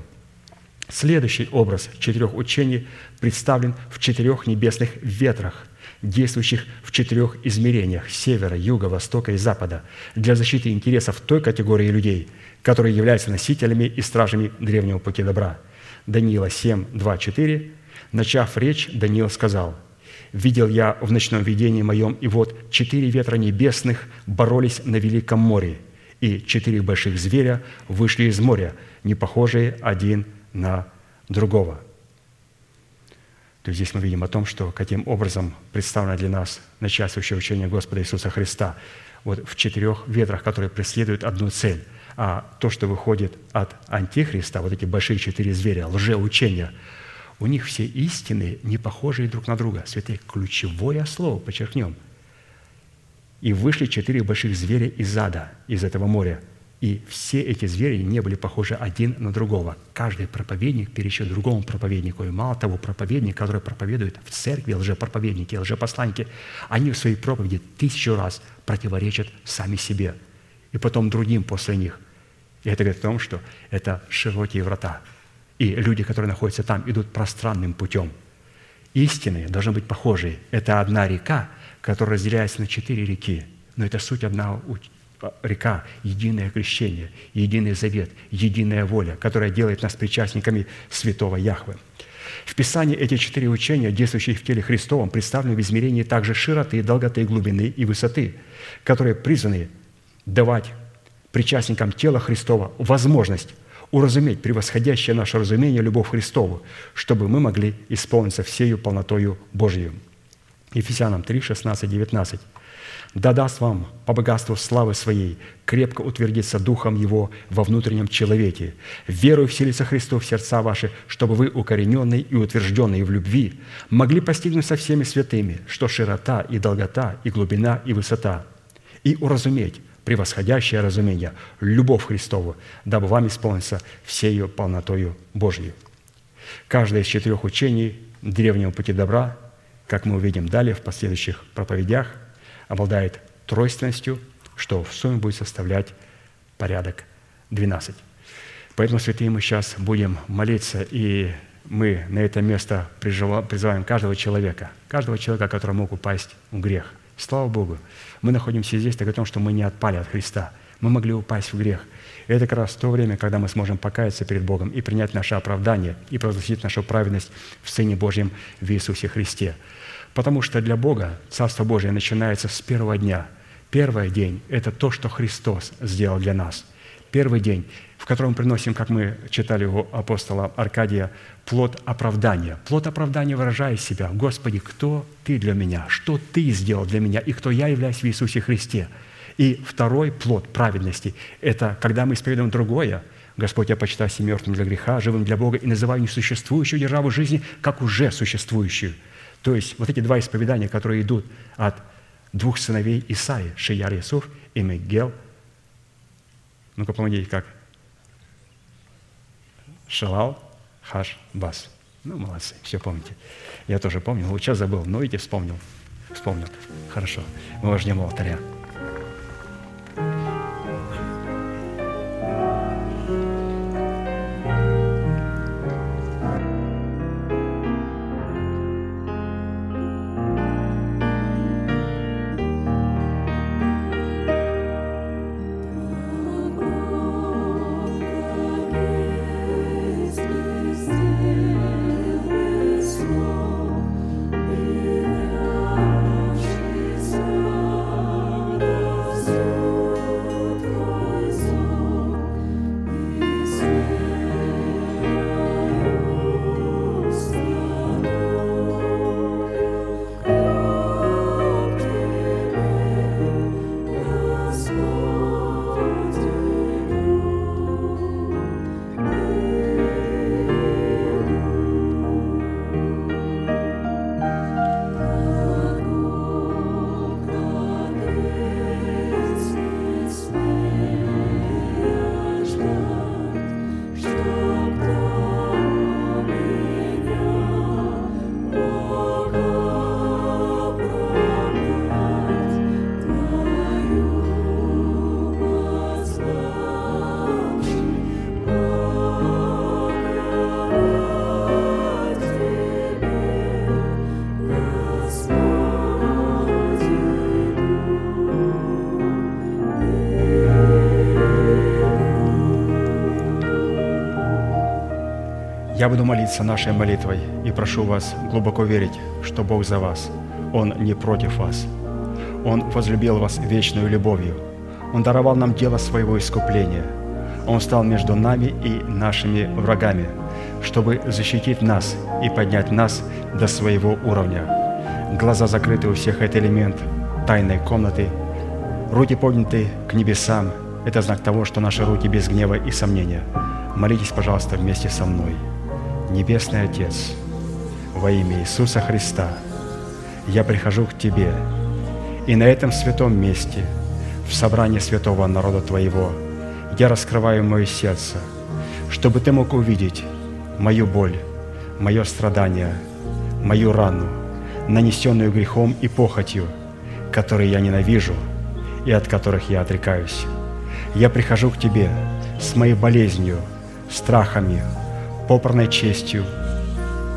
Следующий образ четырех учений представлен в четырех небесных ветрах, действующих в четырех измерениях – севера, юга, востока и запада, для защиты интересов той категории людей, которые являются носителями и стражами древнего пути добра. Даниила 7, 2, 4. Начав речь, Даниил сказал, «Видел я в ночном видении моем, и вот четыре ветра небесных боролись на великом море, и четыре больших зверя вышли из моря, не похожие один на другого». То есть здесь мы видим о том, что каким образом представлено для нас начальствующее учение Господа Иисуса Христа вот в четырех ветрах, которые преследуют одну цель. А то, что выходит от Антихриста, вот эти большие четыре зверя, лжеучения, у них все истины не похожие друг на друга. Святые, ключевое слово, подчеркнем. И вышли четыре больших зверя из ада, из этого моря – и все эти звери не были похожи один на другого. Каждый проповедник перечил другому проповеднику. И мало того, проповедник, который проповедует в церкви, лжепроповедники, лжепосланники, они в своей проповеди тысячу раз противоречат сами себе. И потом другим после них. И это говорит о том, что это широкие врата. И люди, которые находятся там, идут пространным путем. Истины должны быть похожие. Это одна река, которая разделяется на четыре реки. Но это суть одного река, единое крещение, единый завет, единая воля, которая делает нас причастниками святого Яхвы. В Писании эти четыре учения, действующие в теле Христовом, представлены в измерении также широты, долготы, глубины и высоты, которые призваны давать причастникам тела Христова возможность уразуметь превосходящее наше разумение любовь Христову, чтобы мы могли исполниться всею полнотою Божью. Ефесянам 3, 16, 19. «Да даст вам по богатству славы Своей крепко утвердиться Духом Его во внутреннем человеке, верую вселиться Христу в сердца ваши, чтобы вы, укорененные и утвержденные в любви, могли постигнуть со всеми святыми, что широта и долгота, и глубина, и высота, и уразуметь, превосходящее разумение, любовь Христову, дабы вам исполниться всею полнотою Божьей. Каждое из четырех учений древнего пути добра, как мы увидим далее в последующих проповедях, обладает тройственностью, что в сумме будет составлять порядок 12. Поэтому, святые, мы сейчас будем молиться, и мы на это место призываем каждого человека, каждого человека, который мог упасть в грех. Слава Богу, мы находимся здесь так о том, что мы не отпали от Христа. Мы могли упасть в грех. И это как раз то время, когда мы сможем покаяться перед Богом и принять наше оправдание, и провозгласить нашу праведность в Сыне Божьем в Иисусе Христе. Потому что для Бога Царство Божие начинается с первого дня. Первый день – это то, что Христос сделал для нас. Первый день, в котором приносим, как мы читали у апостола Аркадия, плод оправдания. Плод оправдания выражая себя. Господи, кто Ты для меня? Что Ты сделал для меня? И кто я являюсь в Иисусе Христе? И второй плод праведности – это когда мы исповедуем другое. Господь, я почитаю себя мертвым для греха, живым для Бога и называю несуществующую державу жизни, как уже существующую. То есть вот эти два исповедания, которые идут от двух сыновей Исаи, Шияр Исуф и Мегел. Ну-ка, помогите, как? Шалал, Хаш, Бас. Ну, молодцы, все помните. Я тоже помню, вот сейчас забыл, но видите, вспомнил. Вспомнил. Хорошо. Мы вождем алтаря. Я буду молиться нашей молитвой и прошу вас глубоко верить, что Бог за вас. Он не против вас. Он возлюбил вас вечной любовью. Он даровал нам дело своего искупления. Он стал между нами и нашими врагами, чтобы защитить нас и поднять нас до своего уровня. Глаза закрыты у всех – это элемент тайной комнаты. Руки подняты к небесам – это знак того, что наши руки без гнева и сомнения. Молитесь, пожалуйста, вместе со мной – Небесный Отец, во имя Иисуса Христа, я прихожу к Тебе, и на этом святом месте, в собрании святого народа Твоего, я раскрываю мое сердце, чтобы Ты мог увидеть мою боль, мое страдание, мою рану, нанесенную грехом и похотью, которые я ненавижу и от которых я отрекаюсь. Я прихожу к Тебе с моей болезнью, страхами, попранной честью,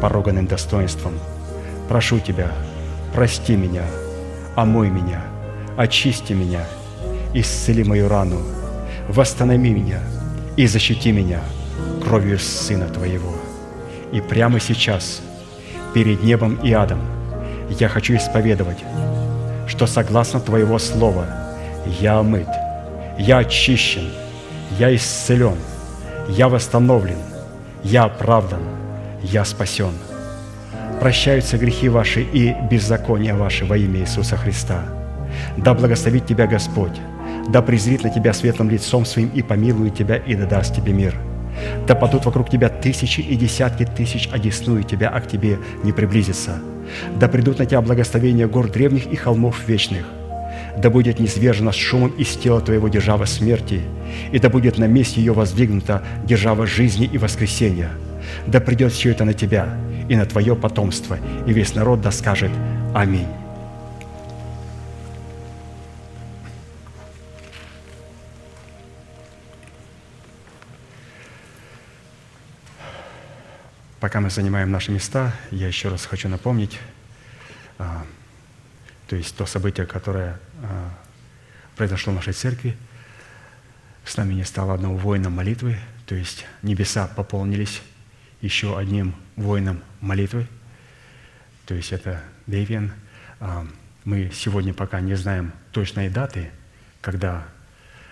пороганным достоинством. Прошу Тебя, прости меня, омой меня, очисти меня, исцели мою рану, восстанови меня и защити меня кровью Сына Твоего. И прямо сейчас, перед небом и адом, я хочу исповедовать, что согласно Твоего Слова я омыт, я очищен, я исцелен, я восстановлен, я оправдан, я спасен. Прощаются грехи ваши и беззакония ваши во имя Иисуса Христа. Да благословит тебя Господь, да презрит на тебя светлым лицом своим и помилует тебя и да даст тебе мир. Да падут вокруг тебя тысячи и десятки тысяч, одесную тебя, а к тебе не приблизится. Да придут на тебя благословения гор древних и холмов вечных. Да будет низвержена с шумом из тела твоего держава смерти, и да будет на месте ее воздвигнута держава жизни и воскресения. Да придет все это на тебя и на твое потомство, и весь народ да скажет Аминь. Пока мы занимаем наши места, я еще раз хочу напомнить, а, то есть то событие, которое произошло в нашей церкви. С нами не стало одного воина молитвы, то есть небеса пополнились еще одним воином молитвы, то есть это Дэвиан. А, мы сегодня пока не знаем точной даты, когда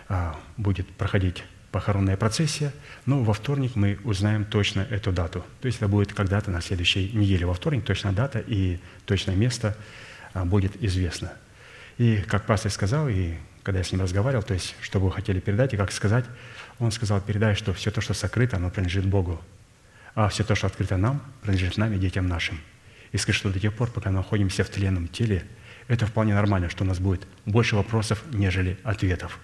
а, будет проходить похоронная процессия, но во вторник мы узнаем точно эту дату. То есть это будет когда-то на следующей неделе. Во вторник точная дата и точное место а, будет известно. И как пастор сказал, и когда я с ним разговаривал, то есть что вы хотели передать и как сказать, он сказал, передай, что все то, что сокрыто, оно принадлежит Богу, а все то, что открыто нам, принадлежит нам и детям нашим. И скажи, что до тех пор, пока мы находимся в тленном теле, это вполне нормально, что у нас будет больше вопросов, нежели ответов.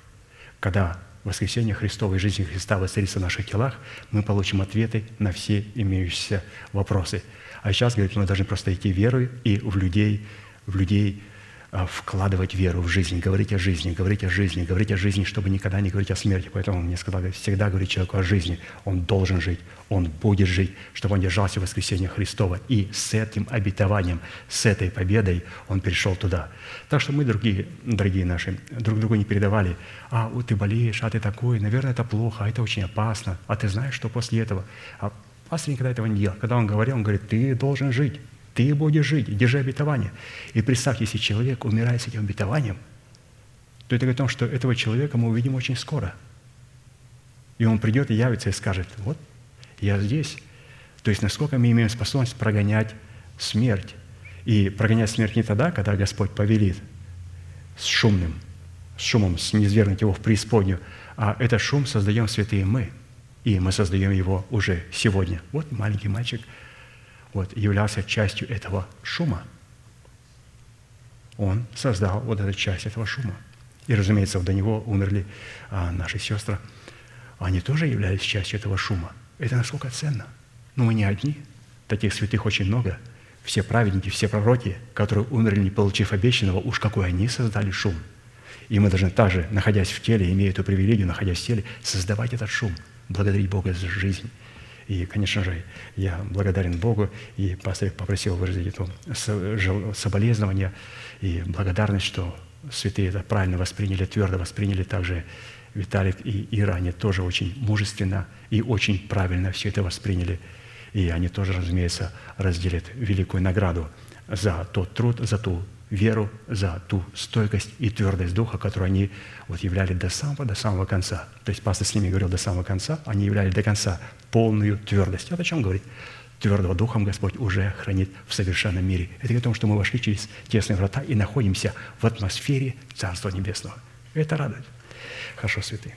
Когда воскресения Христова и жизни Христа воцарится в наших телах, мы получим ответы на все имеющиеся вопросы. А сейчас, говорит, мы должны просто идти верой и в людей, в людей вкладывать веру в жизнь, говорить о жизни, говорить о жизни, говорить о жизни, чтобы никогда не говорить о смерти. Поэтому он мне сказал, всегда говорить человеку о жизни. Он должен жить, он будет жить, чтобы он держался в воскресенье Христова. И с этим обетованием, с этой победой он перешел туда. Так что мы, другие, дорогие наши, друг другу не передавали, а вот ты болеешь, а ты такой, наверное, это плохо, а это очень опасно, а ты знаешь, что после этого. А пастор никогда этого не делал. Когда он говорил, он говорит, ты должен жить. Ты будешь жить, держи обетование. И представь, если человек умирает с этим обетованием, то это говорит о том, что этого человека мы увидим очень скоро. И он придет и явится и скажет, вот, я здесь. То есть насколько мы имеем способность прогонять смерть. И прогонять смерть не тогда, когда Господь повелит с шумным, с шумом, с низвергнуть его в преисподнюю, а этот шум создаем святые мы. И мы создаем его уже сегодня. Вот маленький мальчик – вот, являлся частью этого шума. Он создал вот эту часть этого шума. И, разумеется, до него умерли а, наши сестры. Они тоже являлись частью этого шума. Это насколько ценно. Но мы не одни. Таких святых очень много. Все праведники, все пророки, которые умерли, не получив обещанного, уж какой они создали шум. И мы должны также, находясь в теле, имея эту привилегию, находясь в теле, создавать этот шум, благодарить Бога за жизнь и, конечно же, я благодарен Богу, и пастор попросил выразить это соболезнование и благодарность, что святые это правильно восприняли, твердо восприняли также Виталик и Ира, они тоже очень мужественно и очень правильно все это восприняли. И они тоже, разумеется, разделят великую награду за тот труд, за ту веру, за ту стойкость и твердость духа, которую они вот являли до самого, до самого конца. То есть пастор с ними говорил до самого конца, они являли до конца полную твердость. Вот о чем говорит? Твердого духом Господь уже хранит в совершенном мире. Это говорит о том, что мы вошли через тесные врата и находимся в атмосфере Царства Небесного. Это радует. Хорошо, святые.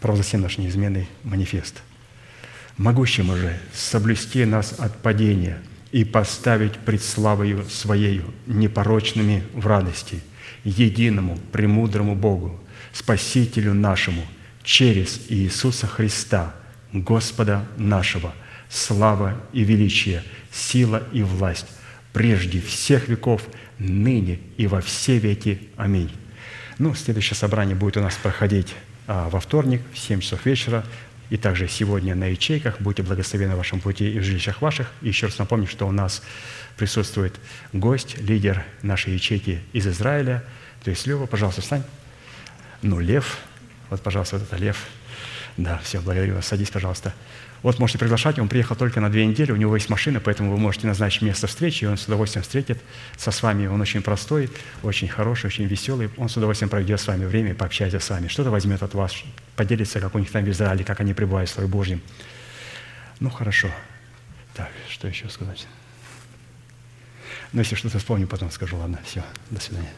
Провозгласим наш неизменный манифест. Могущим уже соблюсти нас от падения – и поставить пред славою Своею непорочными в радости, единому, премудрому Богу, Спасителю нашему, через Иисуса Христа, Господа нашего, слава и величие, сила и власть, прежде всех веков, ныне и во все веки. Аминь. Ну, следующее собрание будет у нас проходить а, во вторник в 7 часов вечера и также сегодня на ячейках. Будьте благословены в вашем пути и в жилищах ваших. И еще раз напомню, что у нас присутствует гость, лидер нашей ячейки из Израиля. То есть Лева, пожалуйста, встань. Ну, Лев. Вот, пожалуйста, вот это Лев. Да, все, благодарю вас. Садись, пожалуйста. Вот можете приглашать, он приехал только на две недели, у него есть машина, поэтому вы можете назначить место встречи, и он с удовольствием встретит со с вами. Он очень простой, очень хороший, очень веселый. Он с удовольствием проведет с вами время и пообщается с вами. Что-то возьмет от вас, поделится, как у них там в Израиле, как они пребывают в Слове Божьем. Ну, хорошо. Так, что еще сказать? Ну, если что-то вспомню, потом скажу. Ладно, все, до свидания.